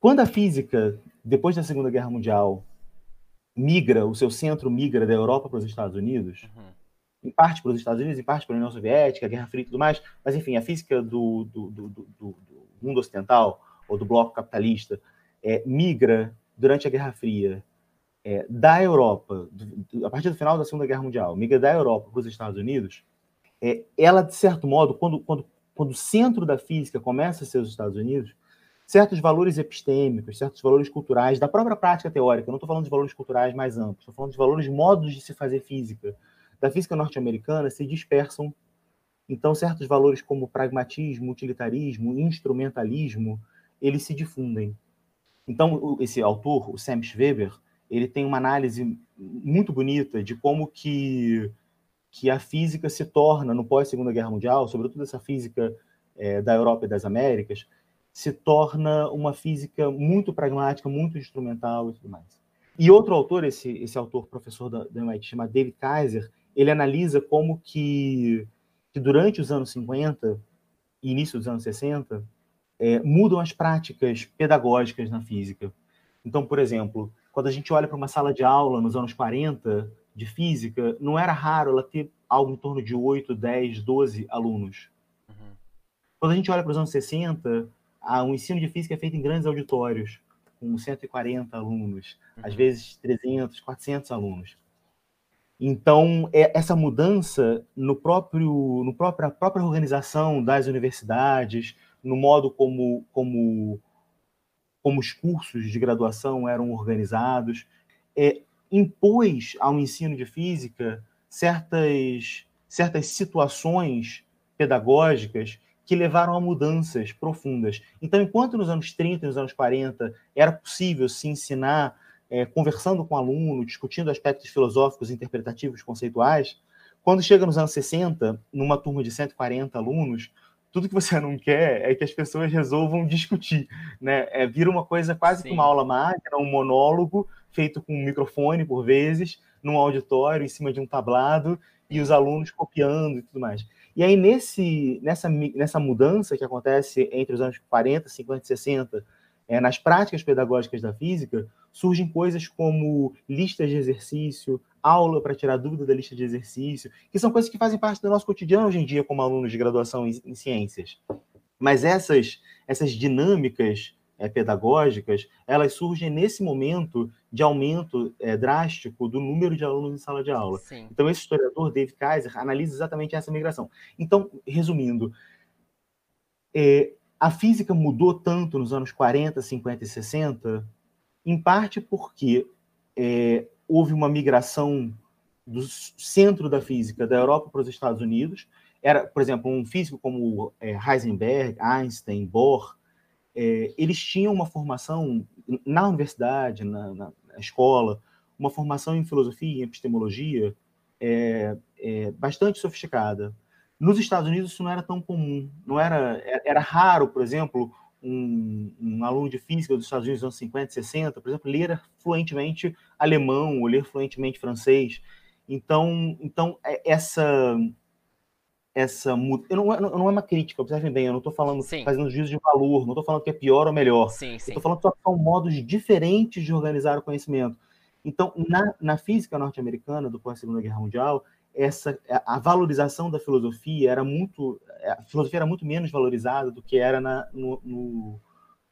Quando a física, depois da Segunda Guerra Mundial, migra, o seu centro migra da Europa para os Estados Unidos, uhum em parte para os Estados Unidos, em parte para a União Soviética, a Guerra Fria e tudo mais, mas enfim, a física do, do, do, do mundo ocidental ou do bloco capitalista é, migra durante a Guerra Fria é, da Europa, a partir do final da Segunda Guerra Mundial, migra da Europa para os Estados Unidos, é, ela, de certo modo, quando, quando, quando o centro da física começa a ser os Estados Unidos, certos valores epistêmicos, certos valores culturais da própria prática teórica, não estou falando de valores culturais mais amplos, estou falando de valores modos de se fazer física, da física norte-americana se dispersam. Então, certos valores como pragmatismo, utilitarismo, instrumentalismo, eles se difundem. Então, esse autor, o Sam Schweber, ele tem uma análise muito bonita de como que, que a física se torna, no pós-Segunda Guerra Mundial, sobretudo essa física é, da Europa e das Américas, se torna uma física muito pragmática, muito instrumental e tudo mais. E outro autor, esse, esse autor, professor da, da MIT, chama David Kaiser, ele analisa como que, que durante os anos 50 e início dos anos 60 é, mudam as práticas pedagógicas na física. Então, por exemplo, quando a gente olha para uma sala de aula nos anos 40 de física, não era raro ela ter algo em torno de 8, 10, 12 alunos. Uhum. Quando a gente olha para os anos 60, o um ensino de física é feito em grandes auditórios, com 140 alunos, uhum. às vezes 300, 400 alunos. Então, é, essa mudança no próprio, no própria, própria organização das universidades, no modo como, como, como os cursos de graduação eram organizados, é, impôs ao ensino de física certas, certas situações pedagógicas que levaram a mudanças profundas. Então, enquanto nos anos 30 e nos anos 40 era possível se ensinar é, conversando com o aluno, discutindo aspectos filosóficos, interpretativos, conceituais. Quando chega nos anos 60, numa turma de 140 alunos, tudo que você não quer é que as pessoas resolvam discutir, né? É, vira uma coisa quase Sim. que uma aula máquina, um monólogo feito com um microfone por vezes, num auditório em cima de um tablado e os alunos copiando e tudo mais. E aí nesse nessa nessa mudança que acontece entre os anos 40, 50 e 60, é, nas práticas pedagógicas da física, surgem coisas como listas de exercício, aula para tirar dúvida da lista de exercício, que são coisas que fazem parte do nosso cotidiano hoje em dia como alunos de graduação em, em ciências. Mas essas, essas dinâmicas é, pedagógicas, elas surgem nesse momento de aumento é, drástico do número de alunos em sala de aula. Sim. Então, esse historiador, David Kaiser, analisa exatamente essa migração. Então, resumindo, é, a física mudou tanto nos anos 40, 50 e 60, em parte porque é, houve uma migração do centro da física da Europa para os Estados Unidos. Era, por exemplo, um físico como é, Heisenberg, Einstein, Bohr, é, eles tinham uma formação na universidade, na, na, escola, uma formação em filosofia, em epistemologia, é, é, bastante sofisticada. Nos Estados Unidos isso não era tão comum, não era, era raro, por exemplo, um, um, aluno de física dos Estados Unidos nos anos 50, 60, por exemplo, ler fluentemente alemão ou ler fluentemente francês. Então, então é, essa essa eu não, não é uma crítica, observem bem, eu não estou falando sim. fazendo juízo de valor, não estou falando que é pior ou melhor. Sim, sim. Estou falando que são modos diferentes de organizar o conhecimento. Então, na, na física norte-americana do pós-segunda guerra mundial, essa a valorização da filosofia era muito a filosofia era muito menos valorizada do que era na, no, no,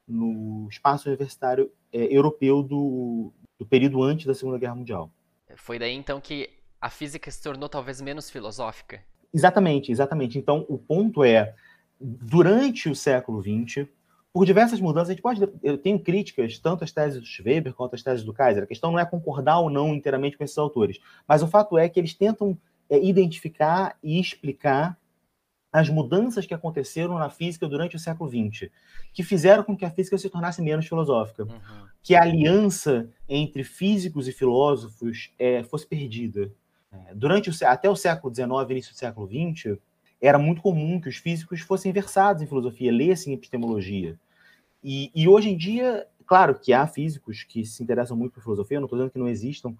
no espaço universitário é, europeu do, do período antes da Segunda Guerra Mundial. Foi daí então que a física se tornou talvez menos filosófica. Exatamente, exatamente. Então o ponto é durante o século XX por diversas mudanças, a gente pode. Eu tenho críticas, tanto às teses do Schweber quanto às teses do Kaiser. A questão não é concordar ou não inteiramente com esses autores. Mas o fato é que eles tentam é, identificar e explicar as mudanças que aconteceram na física durante o século XX, que fizeram com que a física se tornasse menos filosófica, uhum. que a aliança entre físicos e filósofos é, fosse perdida. É, durante o, até o século XIX, início do século XX, era muito comum que os físicos fossem versados em filosofia, lessem epistemologia. E, e hoje em dia, claro que há físicos que se interessam muito por filosofia, não estou dizendo que não existam,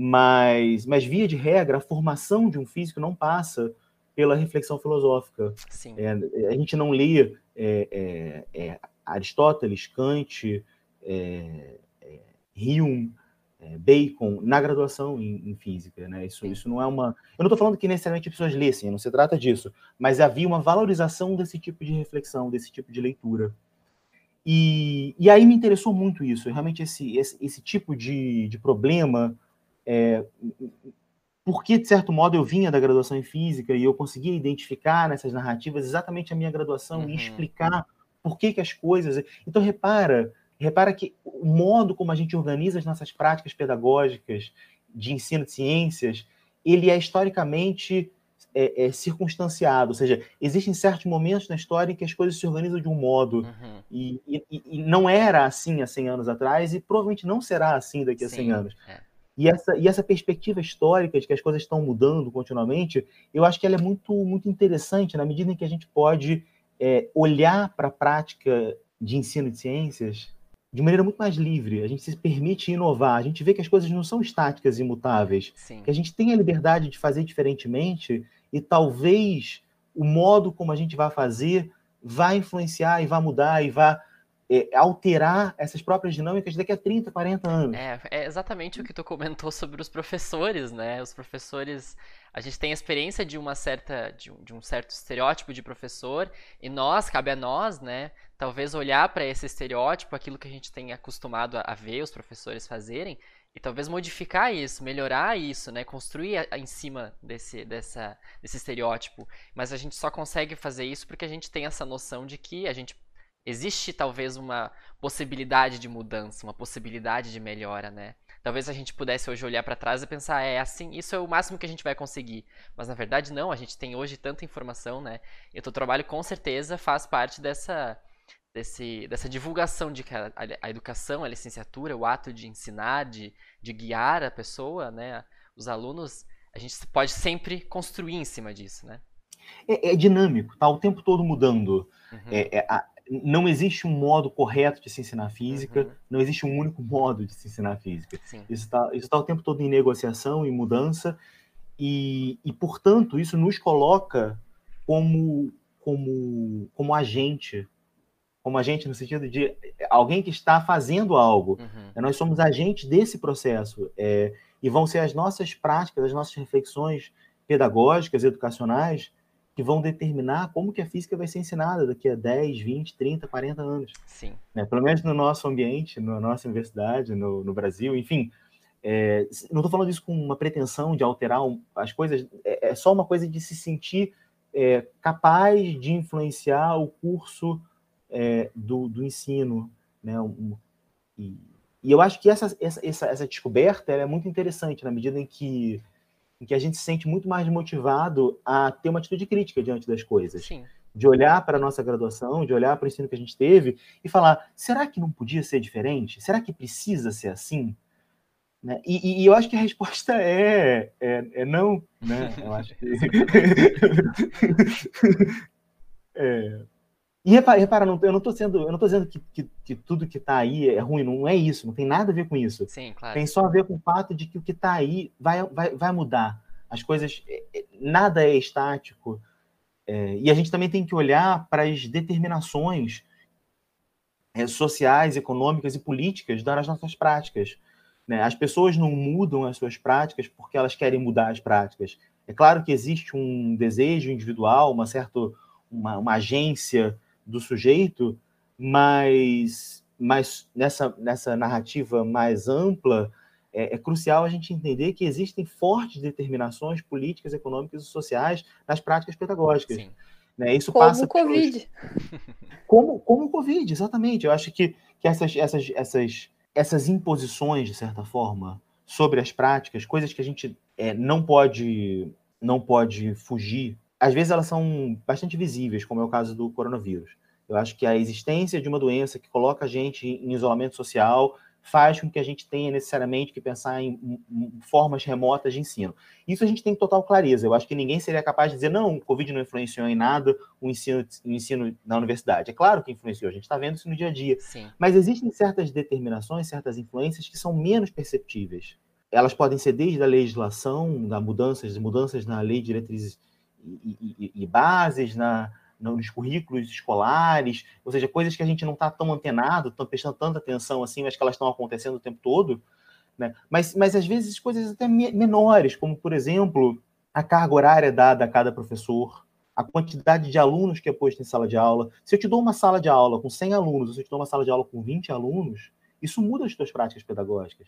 mas, mas via de regra, a formação de um físico não passa pela reflexão filosófica. É, a gente não lê é, é, é Aristóteles, Kant, é, é, Hume, Bacon na graduação em, em, física, né? Isso, isso não é uma. Eu não estou falando que necessariamente as pessoas lessem, não se trata disso, mas havia uma valorização desse tipo de reflexão, desse tipo de leitura. E, e aí me interessou muito isso, realmente esse, esse, esse tipo de, de problema é, porque, de certo modo, eu vinha da graduação em física e eu conseguia identificar nessas narrativas exatamente a minha graduação uhum. e explicar por que, que as coisas. Então, repara, repara que o modo como a gente organiza as nossas práticas pedagógicas de ensino de ciências, ele é historicamente é, é, circunstanciado, ou seja, existem certos momentos na história em que as coisas se organizam de um modo uhum. e, e, e, não era assim há 100 anos atrás e provavelmente não será assim daqui a Sim, 100 anos. É. E essa, e essa perspectiva histórica de que as coisas estão mudando continuamente, eu acho que ela é muito, muito interessante na medida em que a gente pode é, olhar para a prática de ensino de ciências de maneira muito mais livre. A gente se permite inovar, a gente vê que as coisas não são estáticas e imutáveis, Sim. que a gente tem a liberdade de fazer diferentemente e talvez o modo como a gente vai fazer vai influenciar e vai mudar e vai é, alterar essas próprias dinâmicas daqui a 30, 40 anos. É, é exatamente o que tu comentou sobre os professores, né? Os professores, a gente tem a experiência de uma certa, de um, de um certo estereótipo de professor e nós, cabe a nós, né? Talvez olhar para esse estereótipo, aquilo que a gente tem acostumado a, a ver os professores fazerem e talvez modificar isso, melhorar isso, né? Construir a, a, em cima desse, dessa, desse estereótipo. Mas a gente só consegue fazer isso porque a gente tem essa noção de que a gente existe talvez uma possibilidade de mudança, uma possibilidade de melhora, né? Talvez a gente pudesse hoje olhar para trás e pensar, é assim, isso é o máximo que a gente vai conseguir. Mas na verdade não, a gente tem hoje tanta informação, né? E o teu trabalho com certeza faz parte dessa desse, dessa divulgação de que a, a, educação, a licenciatura, o ato de ensinar, de, de guiar a pessoa, né? Os alunos, a gente pode sempre construir em cima disso, né? é, é dinâmico, está o tempo todo mudando. Uhum. É, é, a, não existe um modo correto de se ensinar física, uhum. não existe um único modo de se ensinar física. Sim. Isso está isso tá o tempo todo em negociação, em mudança, e, e portanto, isso nos coloca como, como, como agente, como agente no sentido de alguém que está fazendo algo. Uhum. Nós somos agentes desse processo, é, e vão ser as nossas práticas, as nossas reflexões pedagógicas, educacionais, que vão determinar como que a física vai ser ensinada daqui a 10, 20, 30, 40 anos. Sim. Né? Pelo menos no nosso ambiente, na nossa universidade, no, no Brasil, enfim. É, não estou falando isso com uma pretensão de alterar um, as coisas, é, é, só uma coisa de se sentir é, capaz de influenciar o curso é, do, do ensino. Né? Um, e, e, eu acho que essa, essa, essa, essa descoberta é muito interessante na medida em que em que a gente se sente muito mais motivado a ter uma atitude crítica diante das coisas. Sim. De olhar para a nossa graduação, de olhar para o ensino que a gente teve e falar: será que não podia ser diferente? Será que precisa ser assim? Né? E, e, eu acho que a resposta é, é, é não. Né? Eu acho que. é, e repara, repara não, eu não estou sendo, eu não tô dizendo que, que, que tudo que está aí é ruim, não é isso, não tem nada a ver com isso. Sim, claro. Tem só a ver com o fato de que o que está aí vai, vai, vai mudar. As coisas, é, é, nada é estático. É, e a gente também tem que olhar para as determinações é, sociais, econômicas e políticas das nossas práticas. Né? As pessoas não mudam as suas práticas porque elas querem mudar as práticas. É claro que existe um desejo individual, uma certa uma, uma agência do sujeito, mas, mas nessa, nessa narrativa mais ampla, é, é, crucial a gente entender que existem fortes determinações políticas, econômicas e sociais nas práticas pedagógicas. Sim. Né? Isso como passa o Covid. Pelos... Como, como o Covid, exatamente. Eu acho que, que essas, essas, essas, essas imposições, de certa forma, sobre as práticas, coisas que a gente é, não pode não pode fugir às vezes elas são bastante visíveis, como é o caso do coronavírus. Eu acho que a existência de uma doença que coloca a gente em isolamento social faz com que a gente tenha necessariamente que pensar em, em, formas remotas de ensino. Isso a gente tem total clareza. Eu acho que ninguém seria capaz de dizer, não, o Covid não influenciou em nada o ensino, o ensino na universidade. É claro que influenciou, a gente está vendo isso no dia a dia. Sim. Mas existem certas determinações, certas influências que são menos perceptíveis. Elas podem ser desde a legislação, da mudanças, mudanças na lei de diretrizes e, e, bases na, nos currículos escolares, ou seja, coisas que a gente não está tão antenado, tão prestando tanta atenção assim, mas que elas estão acontecendo o tempo todo, né? Mas, mas às vezes coisas até menores, como por exemplo a carga horária dada a cada professor, a quantidade de alunos que é posto em sala de aula. Se eu te dou uma sala de aula com 100 alunos, ou se eu te dou uma sala de aula com 20 alunos, isso muda as suas práticas pedagógicas.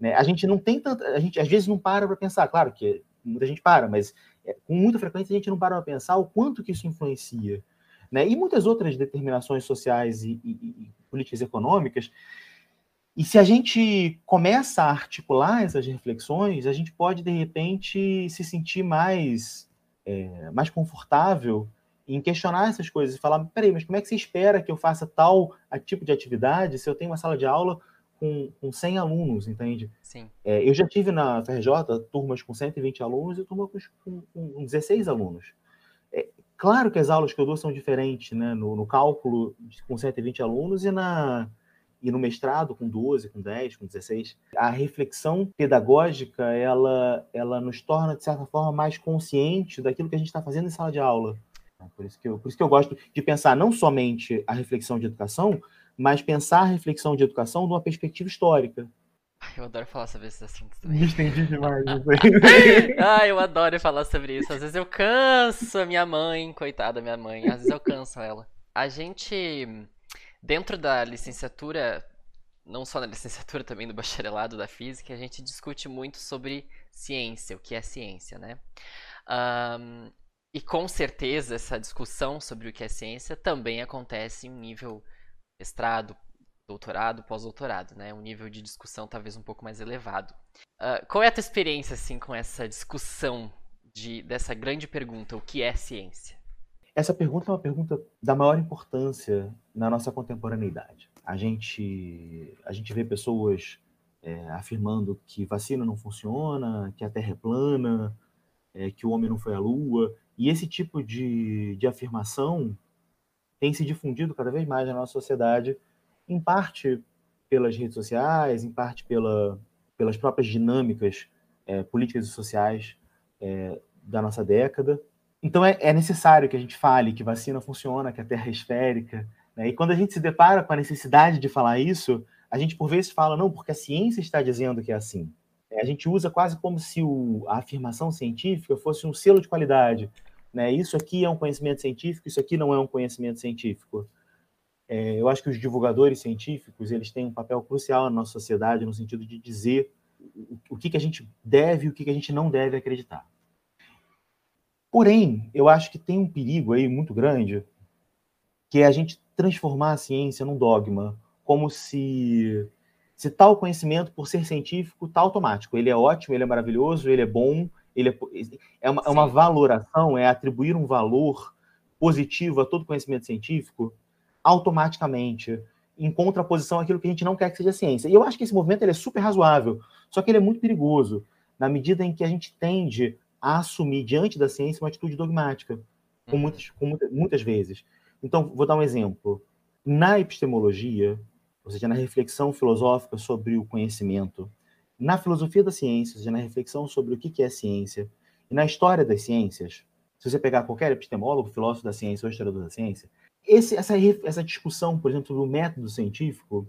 Né? A gente não tem tanta, a gente às vezes não para para pensar, claro que muita gente para, mas é, com muita frequência a gente não para para pensar o quanto que isso influencia. Né? E muitas outras determinações sociais e, e, e políticas econômicas. E se a gente começa a articular essas reflexões, a gente pode, de repente, se sentir mais, é, mais confortável em questionar essas coisas e falar: peraí, mas como é que você espera que eu faça tal tipo de atividade se eu tenho uma sala de aula com, com 100 alunos, entende? Sim. É, eu já tive na FRJ turmas com 120 alunos e turmas com, com 16 alunos. É, claro que as aulas que eu dou são diferentes, né? No, no cálculo com 120 alunos e, na, e no mestrado com 12, com 10, com 16. A reflexão pedagógica, ela, ela nos torna, de certa forma, mais consciente daquilo que a gente está fazendo em sala de aula. Por isso, que eu, por isso que eu gosto de pensar não somente a reflexão de educação, mas pensar a reflexão de educação numa perspectiva histórica. Eu adoro falar sobre esses assuntos também. Me estendi demais, ah, eu adoro falar sobre isso. Às vezes eu canso a minha mãe, coitada da minha mãe. Às vezes eu canso ela. A gente, dentro da licenciatura, não só na licenciatura, também do bacharelado da física, a gente discute muito sobre ciência, o que é ciência, né? Um, e com certeza essa discussão sobre o que é ciência também acontece em um nível mestrado, doutorado, pós-doutorado, né? Um nível de discussão talvez um pouco mais elevado. Uh, qual é a tua experiência assim com essa discussão de, dessa grande pergunta, o que é ciência? Essa pergunta é uma pergunta da maior importância na nossa contemporaneidade. A gente, a gente vê pessoas é, afirmando que vacina não funciona, que a Terra é plana, é, que o homem não foi à Lua, E esse tipo de, de afirmação tem se difundido cada vez mais na nossa sociedade, em parte pelas redes sociais, em parte pela, pelas próprias dinâmicas é, políticas e sociais é, da nossa década. Então é, é, necessário que a gente fale que vacina funciona, que a Terra é esférica. Né? E quando a gente se depara com a necessidade de falar isso, a gente por vezes fala, não, porque a ciência está dizendo que é assim. É, a gente usa quase como se o, a afirmação científica fosse um selo de qualidade. Né? Isso aqui é um conhecimento científico, isso aqui não é um conhecimento científico. É, eu acho que os divulgadores científicos eles têm um papel crucial na nossa sociedade no sentido de dizer o, que, que a gente deve e o que, que a gente não deve acreditar. Porém, eu acho que tem um perigo aí muito grande, que é a gente transformar a ciência num dogma, como se se tal conhecimento, por ser científico, está automático. Ele é ótimo, ele é maravilhoso, ele é bom, ele é, é, uma, é uma valoração, é atribuir um valor positivo a todo conhecimento científico automaticamente, em contraposição àquilo que a gente não quer que seja ciência. E eu acho que esse movimento ele é super razoável, só que ele é muito perigoso, na medida em que a gente tende a assumir diante da ciência uma atitude dogmática, com uhum. muitas, com muitas, muitas vezes. Então, vou dar um exemplo. Na epistemologia, ou seja, na reflexão filosófica sobre o conhecimento, na filosofia da ciência, ou seja, na reflexão sobre o que é ciência, e na história das ciências, se você pegar qualquer epistemólogo, filósofo da ciência ou historiador da ciência, esse, essa, essa discussão, por exemplo, do método científico,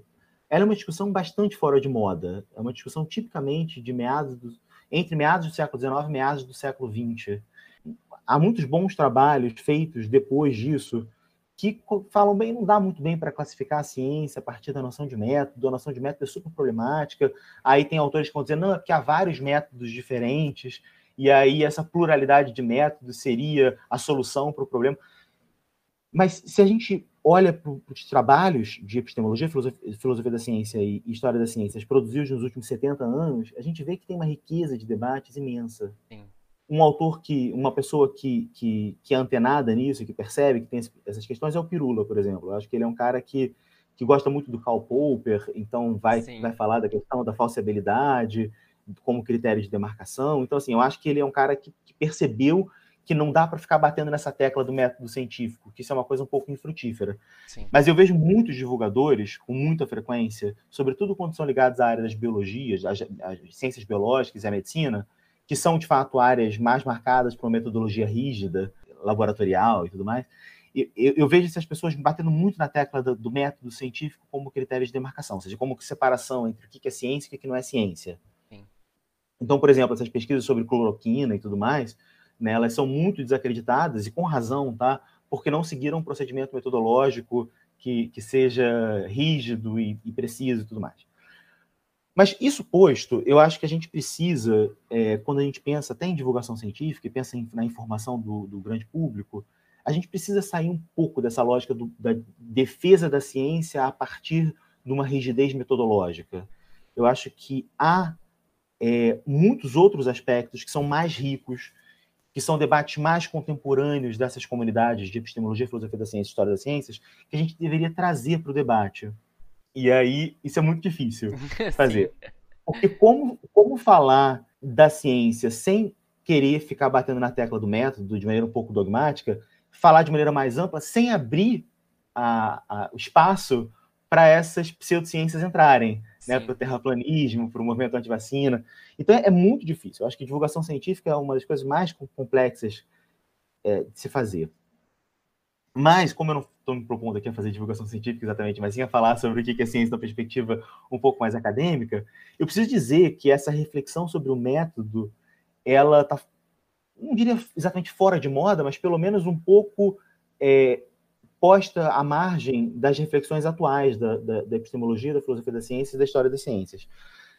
ela é uma discussão bastante fora de moda. É uma discussão tipicamente de meados do, entre meados do século XIX e meados do século XX. Há muitos bons trabalhos feitos depois disso que falam bem, não dá muito bem para classificar a ciência a partir da noção de método, a noção de método é super problemática. Aí tem autores que vão dizer, não, é porque há vários métodos diferentes, e aí essa pluralidade de métodos seria a solução para o problema. Mas se a gente olha para os trabalhos de epistemologia, filosofia, filosofia, da ciência e história das ciências produzidos nos últimos 70 anos, a gente vê que tem uma riqueza de debates imensa. Sim. Um autor que, uma pessoa que, que, que é antenada nisso, que percebe que tem essas questões, é o Pirula, por exemplo. Eu acho que ele é um cara que, que gosta muito do Karl Popper, então vai, vai falar da questão da falsibilidade como critério de demarcação. Então, assim, eu acho que ele é um cara que, que percebeu que não dá para ficar batendo nessa tecla do método científico, que isso é uma coisa um pouco infrutífera. Sim. Mas eu vejo muitos divulgadores, com muita frequência, sobretudo quando são ligados à área das biologias, às, às ciências biológicas e à medicina, que são de fato áreas mais marcadas por uma metodologia rígida, laboratorial e tudo mais. Eu, eu, vejo essas pessoas batendo muito na tecla do, do, método científico como critério de demarcação, ou seja, como separação entre o que é ciência e o que não é ciência. Sim. Então, por exemplo, essas pesquisas sobre cloroquina e tudo mais, né, elas são muito desacreditadas, e com razão, tá? porque não seguiram um procedimento metodológico que, que seja rígido e, e preciso e tudo mais. Mas isso posto, eu acho que a gente precisa, é, quando a gente pensa até em divulgação científica e pensa em, na informação do, do, grande público, a gente precisa sair um pouco dessa lógica do, da defesa da ciência a partir de uma rigidez metodológica. Eu acho que há é, muitos outros aspectos que são mais ricos, que são debates mais contemporâneos dessas comunidades de epistemologia, filosofia da ciência e história das ciências, que a gente deveria trazer para o debate. E aí, isso é muito difícil fazer. Porque como, como falar da ciência sem querer ficar batendo na tecla do método de maneira um pouco dogmática, falar de maneira mais ampla, sem abrir a, a, o espaço para essas pseudociências entrarem né, para o terraplanismo, para o movimento anti-vacina. Então é, é, muito difícil. Eu acho que divulgação científica é uma das coisas mais complexas é, de se fazer. Mas, como eu não estou me propondo aqui a fazer divulgação científica exatamente, mas sim a falar sobre o que é ciência da perspectiva um pouco mais acadêmica, eu preciso dizer que essa reflexão sobre o método, ela está, não diria exatamente fora de moda, mas pelo menos um pouco é, posta à margem das reflexões atuais da, da, da, epistemologia, da filosofia da ciência e da história das ciências.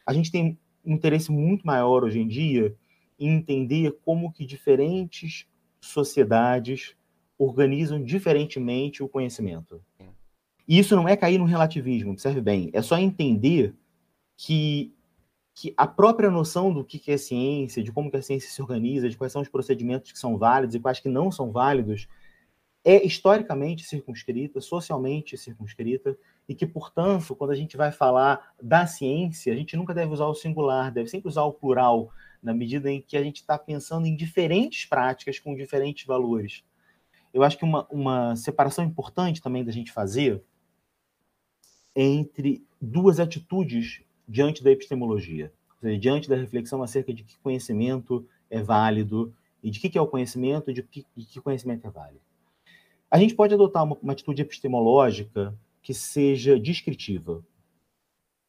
A gente tem um interesse muito maior hoje em dia em entender como que diferentes sociedades organizam diferentemente o conhecimento. E isso não é cair no relativismo, observe bem, é só entender que, que a própria noção do que é ciência, de como que a ciência se organiza, de quais são os procedimentos que são válidos e quais que não são válidos, é historicamente circunscrita, socialmente circunscrita, e que, portanto, quando a gente vai falar da ciência, a gente nunca deve usar o singular, deve sempre usar o plural, na medida em que a gente está pensando em diferentes práticas com diferentes valores. Eu acho que uma, uma separação importante também da gente fazer entre duas atitudes diante da epistemologia, seja, diante da reflexão acerca de que conhecimento é válido e de que é o conhecimento e de que, de que conhecimento é válido. A gente pode adotar uma, uma atitude epistemológica que seja descritiva,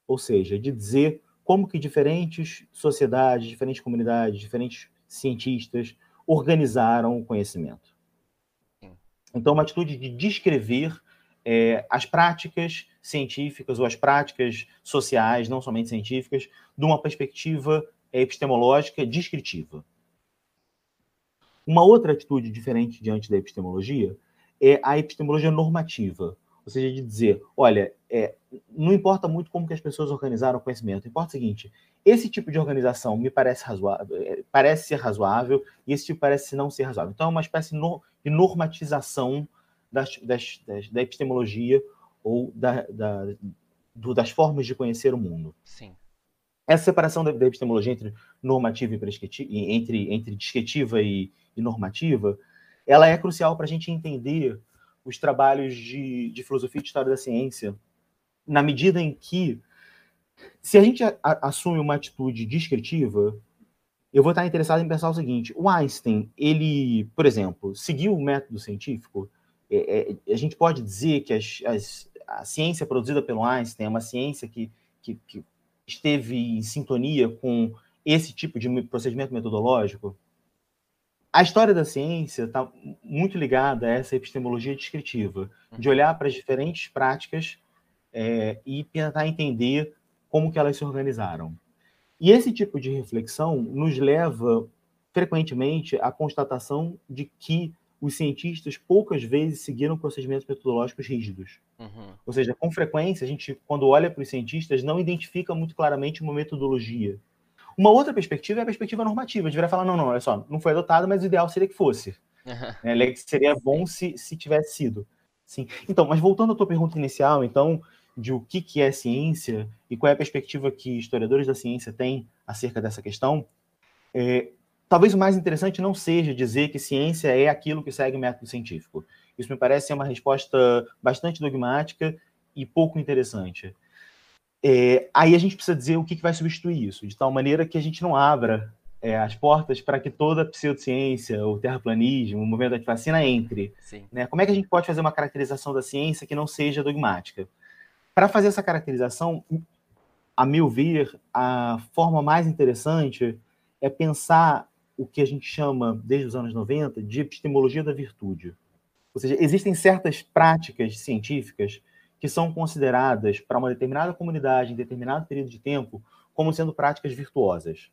ou seja, de dizer como que diferentes sociedades, diferentes comunidades, diferentes cientistas organizaram o conhecimento. Então, uma atitude de descrever é, as práticas científicas ou as práticas sociais, não somente científicas, de uma perspectiva é, epistemológica descritiva. Uma outra atitude diferente diante da epistemologia é a epistemologia normativa, ou seja, de dizer, olha, é, não importa muito como que as pessoas organizaram o conhecimento, importa o seguinte, esse tipo de organização me parece razoável, é, parece ser razoável e esse tipo parece não ser razoável. Então é uma espécie de normatização das, das, das, da epistemologia ou da, da, do, das formas de conhecer o mundo. Sim. Essa separação da, da epistemologia entre normativa e prescritiva, entre, entre descritiva e, e normativa, ela é crucial para a gente entender os trabalhos de, de filosofia e de história da ciência, na medida em que, se a gente a, assume uma atitude descritiva, eu vou estar interessado em pensar o seguinte: o Einstein, ele, por exemplo, seguiu o método científico. É, é, a gente pode dizer que as, as, a ciência produzida pelo Einstein é uma ciência que, que, que esteve em sintonia com esse tipo de procedimento metodológico? A história da ciência está muito ligada a essa epistemologia descritiva, de olhar para as diferentes práticas é, e tentar entender como que elas se organizaram. E esse tipo de reflexão nos leva frequentemente à constatação de que os cientistas poucas vezes seguiram procedimentos metodológicos rígidos. Uhum. Ou seja, com frequência, a gente, quando olha para os cientistas, não identifica muito claramente uma metodologia. Uma outra perspectiva é a perspectiva normativa, de virar falar, não, não, olha só, não foi adotado, mas o ideal seria que fosse. Uhum. Né? Seria bom se, se tivesse sido. Sim. Então, mas voltando à tua pergunta inicial, então, de o que, que é ciência e qual é a perspectiva que historiadores da ciência têm acerca dessa questão, é, talvez o mais interessante não seja dizer que ciência é aquilo que segue o método científico. Isso me parece ser uma resposta bastante dogmática e pouco interessante. É, aí a gente precisa dizer o que, que vai substituir isso, de tal maneira que a gente não abra é, as portas para que toda a pseudociência, o terraplanismo, o movimento antivacina entre. Né? Como é que a gente pode fazer uma caracterização da ciência que não seja dogmática? Para fazer essa caracterização, a meu ver, a forma mais interessante é pensar o que a gente chama, desde os anos 90, de epistemologia da virtude. Ou seja, existem certas práticas científicas que são consideradas para uma determinada comunidade em determinado período de tempo como sendo práticas virtuosas,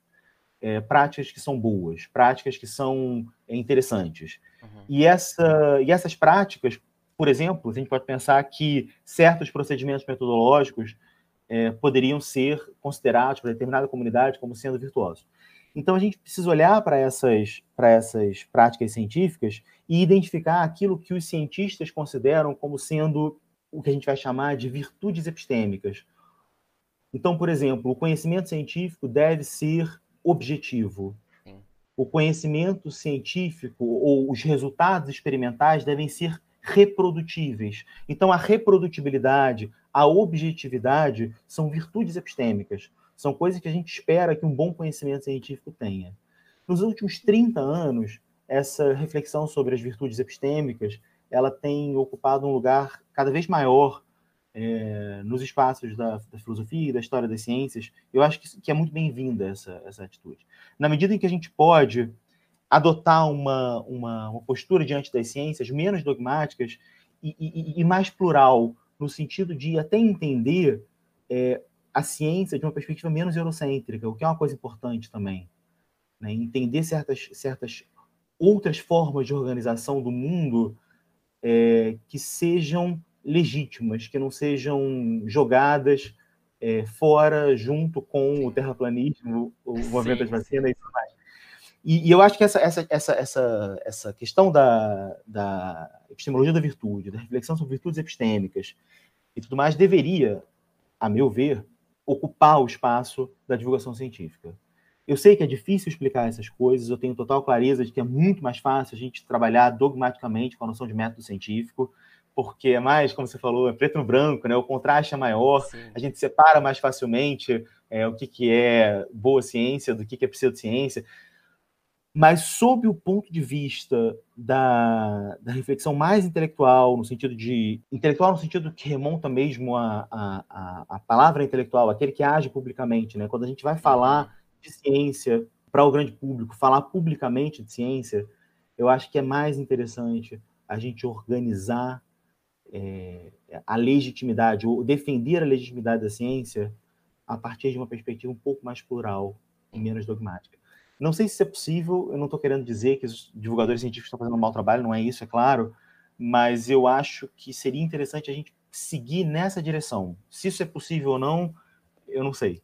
é, práticas que são boas, práticas que são é, interessantes. Uhum. E, essa, e essas práticas, por exemplo, a gente pode pensar que certos procedimentos metodológicos é, poderiam ser considerados para determinada comunidade como sendo virtuosos. Então a gente precisa olhar para essas, para essas práticas científicas e identificar aquilo que os cientistas consideram como sendo o que a gente vai chamar de virtudes epistêmicas. Então, por exemplo, o conhecimento científico deve ser objetivo. O conhecimento científico ou os resultados experimentais devem ser reprodutíveis. Então, a reprodutibilidade, a objetividade são virtudes epistêmicas. São coisas que a gente espera que um bom conhecimento científico tenha. Nos últimos 30 anos, essa reflexão sobre as virtudes epistêmicas ela tem ocupado um lugar cada vez maior é, nos espaços da, da, filosofia e da história das ciências. Eu acho que, que é muito bem-vinda essa, essa atitude. Na medida em que a gente pode adotar uma, uma, uma postura diante das ciências menos dogmáticas e, e, e, mais plural, no sentido de até entender é, a ciência de uma perspectiva menos eurocêntrica, o que é uma coisa importante também. Né? Entender certas, certas outras formas de organização do mundo é, que sejam legítimas, que não sejam jogadas é, fora junto com o terraplanismo, o movimento das vacinas e tudo mais. E, e, eu acho que essa, essa, essa, essa, essa questão da, da epistemologia da virtude, da reflexão sobre virtudes epistêmicas e tudo mais, deveria, a meu ver, ocupar o espaço da divulgação científica. Eu sei que é difícil explicar essas coisas, eu tenho total clareza de que é muito mais fácil a gente trabalhar dogmaticamente com a noção de método científico, porque é mais, como você falou, é preto no branco, né? o contraste é maior, Sim. a gente separa mais facilmente é, o que, que é boa ciência do que, que é pseudociência. Mas, sob o ponto de vista da, da reflexão mais intelectual, no sentido de. intelectual no sentido que remonta mesmo a, a, a palavra intelectual, aquele que age publicamente, né? quando a gente vai falar uhum. De ciência para o grande público, falar publicamente de ciência, eu acho que é mais interessante a gente organizar é, a legitimidade, ou defender a legitimidade da ciência a partir de uma perspectiva um pouco mais plural e menos dogmática. Não sei se isso é possível, eu não estou querendo dizer que os divulgadores científicos estão fazendo um mau trabalho, não é isso, é claro, mas eu acho que seria interessante a gente seguir nessa direção. Se isso é possível ou não, eu não sei.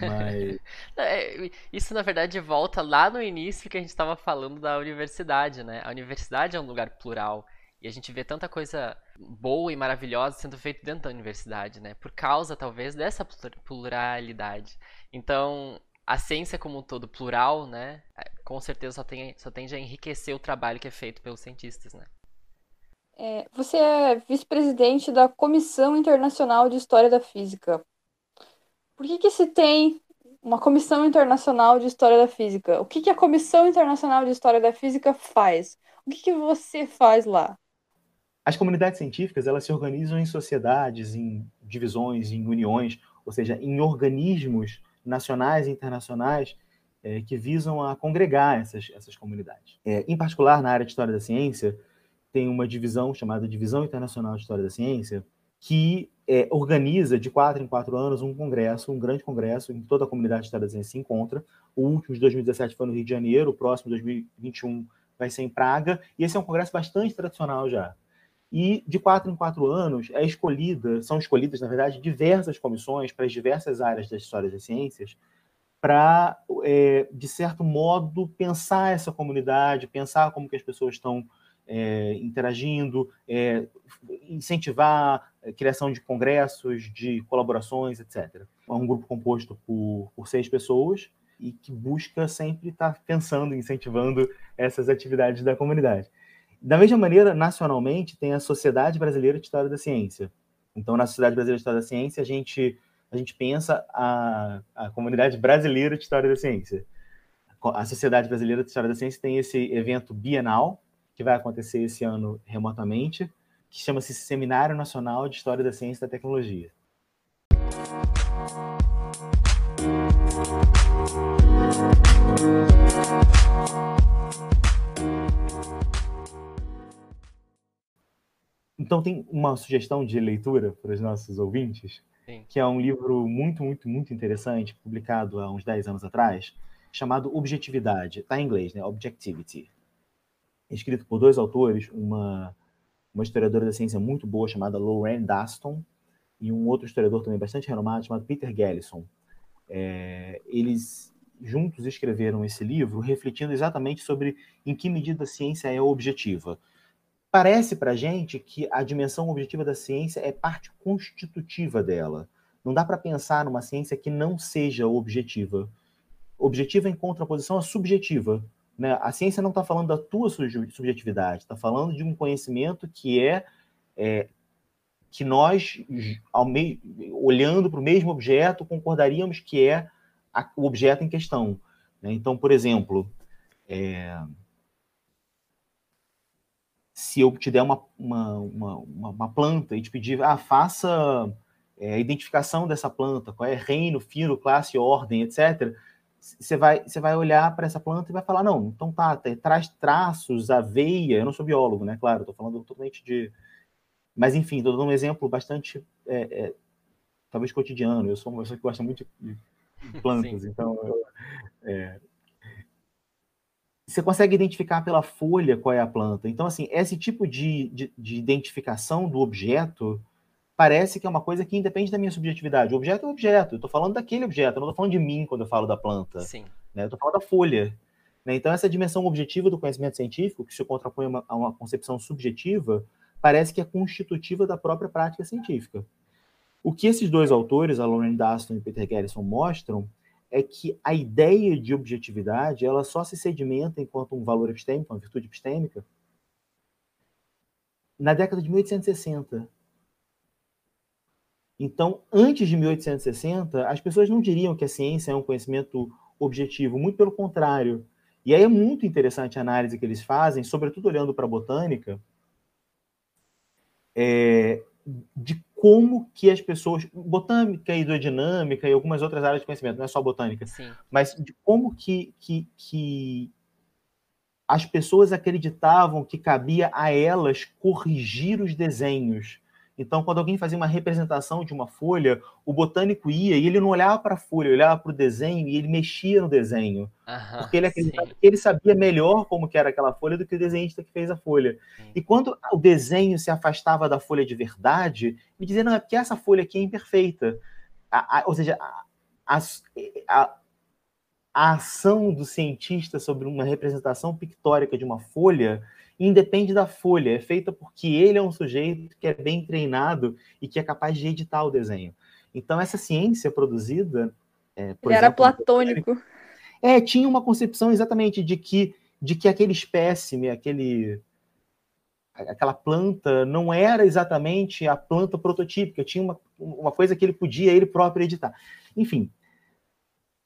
Mas... É, isso, na verdade, volta lá no início que a gente estava falando da universidade, né? A universidade é um lugar plural. E a gente vê tanta coisa boa e maravilhosa sendo feita dentro da universidade, né? Por causa, talvez, dessa pluralidade. Então, a ciência como um todo plural, né? É, com certeza só, tem, só tende a enriquecer o trabalho que é feito pelos cientistas, né? É, você é vice-presidente da Comissão Internacional de História da Física. Por que, que se tem uma Comissão Internacional de História da Física? O que, que a Comissão Internacional de História da Física faz? O que, que você faz lá? As comunidades científicas elas se organizam em sociedades, em divisões, em uniões, ou seja, em organismos nacionais e internacionais é, que visam a congregar essas, essas comunidades. É, em particular, na área de História da Ciência, tem uma divisão chamada Divisão Internacional de História da Ciência, que é, organiza de quatro em quatro anos um congresso, um grande congresso, em toda a comunidade de História da Ciência se encontra. O último de 2017 foi no Rio de Janeiro, o próximo, 2021, vai ser em Praga, e esse é um congresso bastante tradicional já e de quatro em quatro anos é escolhida, são escolhidas, na verdade, diversas comissões para as diversas áreas das histórias das ciências, para, é, de certo modo, pensar essa comunidade, pensar como que as pessoas estão é, interagindo, é, incentivar criação de congressos, de colaborações, etc. É um grupo composto por, por seis pessoas e que busca sempre estar pensando, incentivando essas atividades da comunidade. Da mesma maneira, nacionalmente, tem a Sociedade Brasileira de História da Ciência. Então, na Sociedade Brasileira de História da Ciência, a gente, a gente pensa a, a comunidade brasileira de História da Ciência. A Sociedade Brasileira de História da Ciência tem esse evento bienal, que vai acontecer esse ano remotamente, que chama-se Seminário Nacional de História da Ciência e da Tecnologia. Então tem uma sugestão de leitura para os nossos ouvintes, Sim. que é um livro muito, muito, muito interessante, publicado há uns 10 anos atrás, chamado Objetividade. Está em inglês, né? Objectivity. Escrito por dois autores, uma, uma historiadora da ciência muito boa chamada Lorraine Daston e um outro historiador também bastante renomado chamado Peter Gallison. É, eles juntos escreveram esse livro refletindo exatamente sobre em que medida a ciência é objetiva Parece para gente que a dimensão objetiva da ciência é parte constitutiva dela. Não dá para pensar numa ciência que não seja objetiva. Objetiva em contraposição à subjetiva. Né? A ciência não está falando da tua subjetividade, está falando de um conhecimento que é, é que nós, me... olhando para o mesmo objeto, concordaríamos que é a... o objeto em questão. Né? Então, por exemplo, é se eu te der uma, uma, uma, uma planta e te pedir, ah, faça é, a identificação dessa planta, qual é reino, filo, classe, ordem, etc., você vai, você vai olhar para essa planta e vai falar, não, então tá, traz traços, aveia, eu não sou biólogo, né, claro, estou falando totalmente de... Mas, enfim, estou dando um exemplo bastante, é, é, talvez cotidiano, eu sou uma pessoa que gosta muito de plantas, então eu, é, você consegue identificar pela folha qual é a planta. Então, assim, esse tipo de, de, de, identificação do objeto parece que é uma coisa que independe da minha subjetividade. O objeto é o objeto, eu estou falando daquele objeto, eu não estou falando de mim quando eu falo da planta. Sim. Né? Eu estou falando da folha. Né? Então, essa dimensão objetiva do conhecimento científico, que se contrapõe a uma, a uma concepção subjetiva, parece que é constitutiva da própria prática científica. O que esses dois autores, a Lauren Daston e Peter Garrison, mostram é que a ideia de objetividade ela só se sedimenta enquanto um valor epistêmico, uma virtude epistêmica, na década de 1860. Então, antes de 1860, as pessoas não diriam que a ciência é um conhecimento objetivo, muito pelo contrário. E aí é muito interessante a análise que eles fazem, sobretudo olhando para a botânica, é, de como que as pessoas, botânica, hidrodinâmica e algumas outras áreas de conhecimento, não é só botânica, Sim. mas de como que, que, que as pessoas acreditavam que cabia a elas corrigir os desenhos então, quando alguém fazia uma representação de uma folha, o botânico ia e ele não olhava para a folha, olhava para o desenho e ele mexia no desenho. Aham, Porque ele acreditava que ele sabia melhor como que era aquela folha do que o desenhista que fez a folha. Sim. E quando o desenho se afastava da folha de verdade, ele dizia, não, é porque essa folha aqui é imperfeita. A- a- ou seja, a- a- a ação do cientista sobre uma representação pictórica de uma folha independe da folha, é feita porque ele é um sujeito que é bem treinado e que é capaz de editar o desenho. Então, essa ciência produzida. é, por Ele era exemplo, platônico. é, tinha uma concepção exatamente de que, de que aquele espécime, aquele, aquela planta, não era exatamente a planta prototípica, tinha uma, uma coisa que ele podia ele próprio editar. Enfim,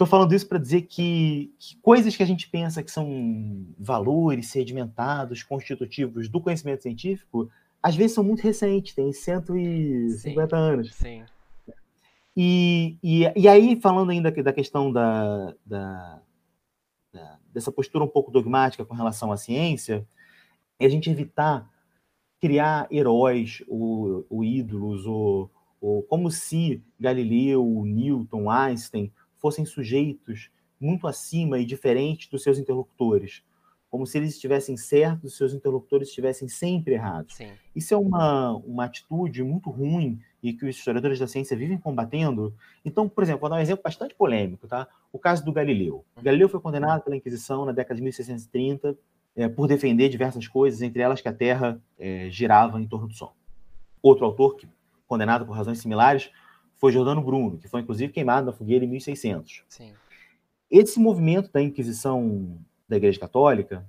estou falando isso para dizer que, que coisas que a gente pensa que são valores sedimentados, constitutivos do conhecimento científico, às vezes são muito recentes, têm 150 anos. Sim. E, e, e aí, falando ainda da questão da, da- da- dessa postura um pouco dogmática com relação à ciência, é a gente evitar criar heróis ou, ou ídolos, ou, ou como se Galileu, Newton, Einstein fossem sujeitos muito acima e diferentes dos seus interlocutores. Como se eles estivessem certos, os seus interlocutores estivessem sempre errados. Sim. Isso é uma, uma atitude muito ruim e que os historiadores da ciência vivem combatendo. Então, por exemplo, vou dar um exemplo bastante polêmico, tá? O caso do Galileu. Galileu foi condenado pela Inquisição na década de 1630 eh, por defender diversas coisas, entre elas que a Terra eh, girava em torno do Sol. Outro autor que condenado por razões similares foi Giordano Bruno, que foi inclusive queimado na fogueira em 1600 Sim. esse movimento da Inquisição da Igreja Católica,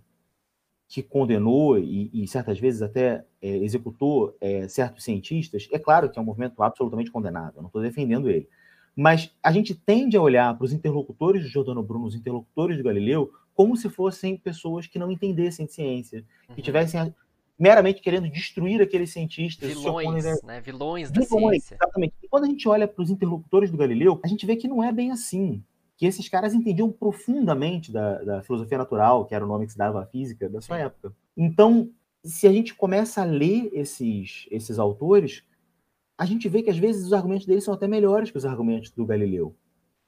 que condenou e, e certas vezes até é, executou é, certos cientistas, é claro que é um movimento absolutamente condenável, eu não estou defendendo ele. Mas a gente tende a olhar para os interlocutores de Giordano Bruno, os interlocutores de Galileu, como se fossem pessoas que não entendessem de ciência, que Uhum. tivessem meramente querendo destruir aqueles cientistas. Vilões, né? Vilões da Vilões, ciência. Exatamente. E quando a gente olha para os interlocutores do Galileu, a gente vê que não é bem assim. Que esses caras entendiam profundamente da, da filosofia natural, que era o nome que se dava à física da sua Sim. época. Então, se a gente começa a ler esses, esses autores, a gente vê que às vezes os argumentos deles são até melhores que os argumentos do Galileu.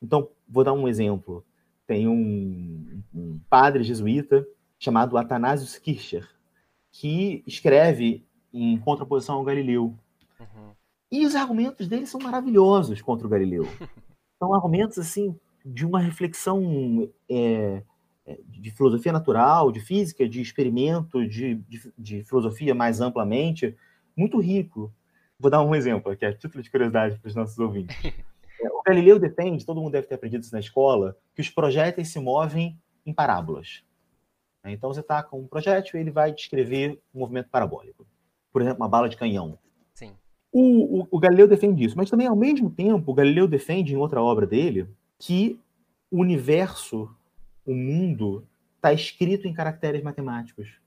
Então, vou dar um exemplo. Tem um, um padre jesuíta chamado Athanasius Kircher, que escreve em contraposição ao Galileu. Uhum. E os argumentos dele são maravilhosos contra o Galileu. São argumentos assim de uma reflexão é, de filosofia natural, de física, de experimento, de, de, de filosofia mais amplamente, muito rico. Vou dar um exemplo aqui, a título de curiosidade para os nossos ouvintes. É, O Galileu defende, todo mundo deve ter aprendido isso na escola, que os projéteis se movem em parábolas. Né? Então você está com um projétil e ele vai descrever um movimento parabólico. Por exemplo, uma bala de canhão. Sim. O, o, o Galileu defende isso, mas também, ao mesmo tempo, o Galileu defende em outra obra dele que o universo, o mundo, está escrito em caracteres matemáticos.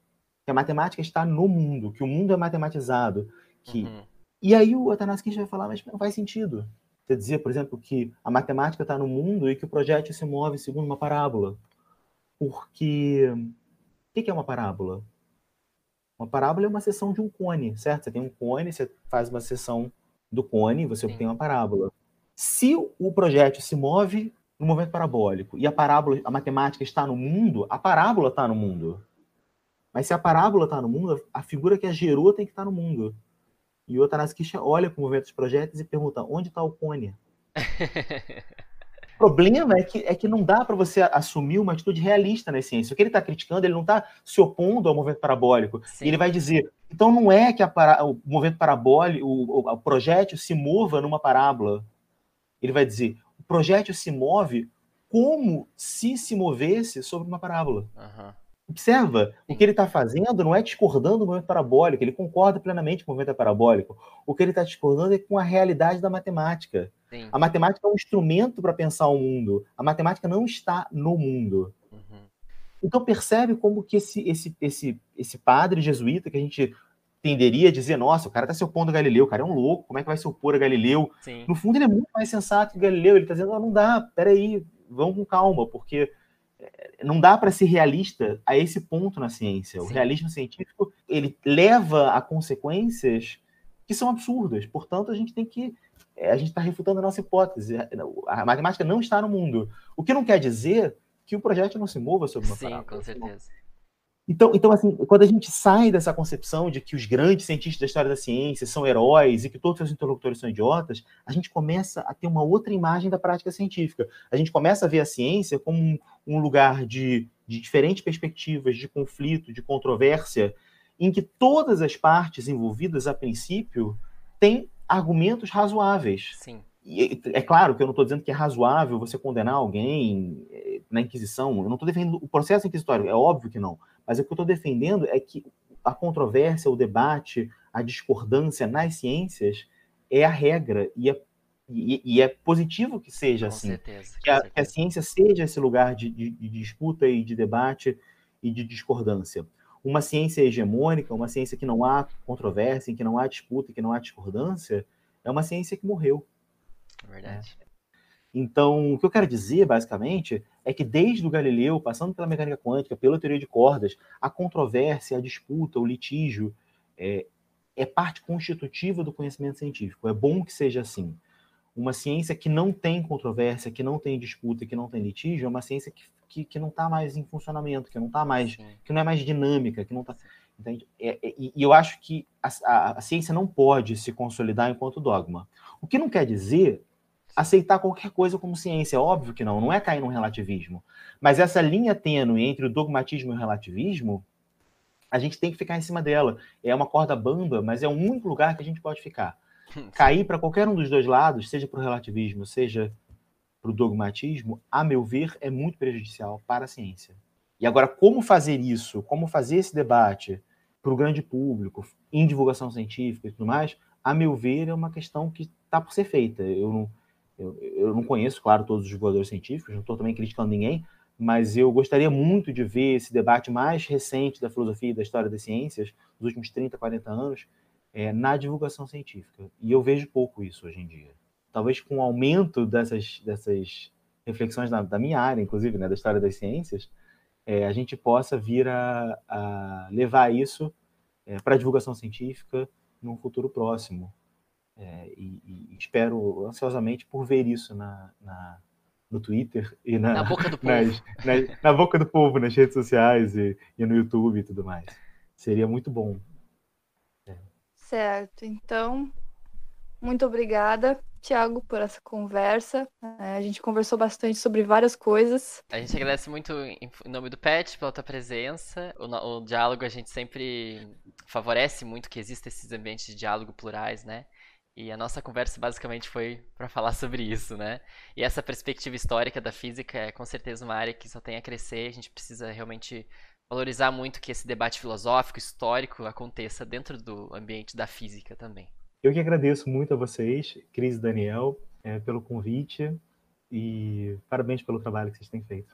Que a matemática está no mundo, que o mundo é matematizado. Que... Uhum. E aí o Atanás Kirch vai falar, mas não faz sentido. Você dizia, por exemplo, que a matemática está no mundo e que o projétil se move segundo uma parábola. Porque o que é uma parábola? Uma parábola é uma seção de um cone, certo? Você tem um cone, você faz uma seção do cone, você Sim. obtém uma parábola. Se o projétil se move no movimento parabólico e a parábola, a matemática está no mundo, a parábola está no mundo. Mas se a parábola está no mundo, a figura que a gerou tem que estar no mundo. E o Atanás Kircher olha para o movimento dos projéteis e pergunta: onde está o cone? O problema é que, é que não dá para você assumir uma atitude realista na ciência. O que ele está criticando, ele não está se opondo ao movimento parabólico. Ele vai dizer, então não é que a para- o movimento parabólico, o, o- o projétil se mova numa parábola. Ele vai dizer, o projétil se move como se se movesse sobre uma parábola. Aham. Observa, o que ele está fazendo não é discordando do movimento parabólico, ele concorda plenamente com o movimento parabólico. O que ele está discordando é com a realidade da matemática. Sim. A matemática é um instrumento para pensar o mundo. A matemática não está no mundo. Uhum. Então percebe como que esse, esse, esse, esse padre jesuíta que a gente tenderia a dizer, nossa, o cara está se opondo a Galileu, o cara é um louco, como é que vai se opor a Galileu? Sim. No fundo ele é muito mais sensato que Galileu, ele está dizendo, "Ah, não dá, peraí, vamos com calma, porque não dá para ser realista a esse ponto na ciência. O Sim. realismo científico, ele leva a consequências que são absurdas. Portanto, a gente tem que eh, a gente está refutando a nossa hipótese. A matemática não está no mundo. O que não quer dizer que o projeto não se mova sobre uma Sim, parábola. com certeza. Então, então, assim, quando a gente sai dessa concepção de que os grandes cientistas da história da ciência são heróis e que todos os seus interlocutores são idiotas, a gente começa a ter uma outra imagem da prática científica. A gente começa a ver a ciência como um, um lugar de, de diferentes perspectivas, de conflito, de controvérsia, em que todas as partes envolvidas, a princípio, têm argumentos razoáveis. Sim. E é claro que eu não estou dizendo que é razoável você condenar alguém eh, na Inquisição. Eu não estou defendendo o processo inquisitório, é óbvio que não. Mas o que eu estou defendendo é que a controvérsia, o debate, a discordância nas ciências é a regra e é, e, e é positivo que seja Com assim. certeza. Que a, que a ciência seja esse lugar de, de- de disputa e de debate e de discordância. Uma ciência hegemônica, uma ciência que não há controvérsia, em que não há disputa, em que não há discordância, é uma ciência que morreu. É verdade. Então, o que eu quero dizer, basicamente, é que desde o Galileu, passando pela mecânica quântica, pela teoria de cordas, a controvérsia, a disputa, o litígio é, é parte constitutiva do conhecimento científico. É bom que seja assim. Uma ciência que não tem controvérsia, que não tem disputa, que não tem litígio, é uma ciência que, que, que não está mais em funcionamento, que não está mais, que não é mais dinâmica, que não está. Entende? É, é, e e eu acho que a, a- a ciência não pode se consolidar enquanto dogma. O que não quer dizer aceitar qualquer coisa como ciência. Óbvio que não, não é cair num relativismo. Mas essa linha tênue entre o dogmatismo e o relativismo, a gente tem que ficar em cima dela. É uma corda bamba, mas é o único lugar que a gente pode ficar. Cair para qualquer um dos dois lados, seja para o relativismo, seja para o dogmatismo, a meu ver, é muito prejudicial para a ciência. E agora, como fazer isso? Como fazer esse debate para o grande público, em divulgação científica e tudo mais, a meu ver, é uma questão que está por ser feita. Eu não, eu, eu não conheço, claro, todos os divulgadores científicos, não estou também criticando ninguém, mas eu gostaria muito de ver esse debate mais recente da filosofia e da história das ciências, dos últimos 30, 40 anos, é, na divulgação científica. E eu vejo pouco isso hoje em dia. Talvez com o aumento dessas, dessas reflexões da, minha área, inclusive, né, da história das ciências, é, a gente possa vir a, a levar isso é, para a divulgação científica num futuro próximo. É, e, e espero ansiosamente por ver isso na, na- no Twitter e na, Na boca do povo. nas- na, na boca do povo, nas redes sociais e, e no YouTube e tudo mais. Seria muito bom. Certo, então, muito obrigada, Tiago, por essa conversa. É, a gente conversou bastante sobre várias coisas. A gente agradece muito em em nome do Pet pela tua presença. O, o diálogo a gente sempre favorece muito que existam esses ambientes de diálogo plurais, né? E a nossa conversa basicamente foi para falar sobre isso, né? E essa perspectiva histórica da física é com certeza uma área que só tem a crescer. A gente precisa realmente valorizar muito que esse debate filosófico, histórico aconteça dentro do ambiente da física também. Eu que agradeço muito a vocês, Cris e Daniel, é, pelo convite e parabéns pelo trabalho que vocês têm feito.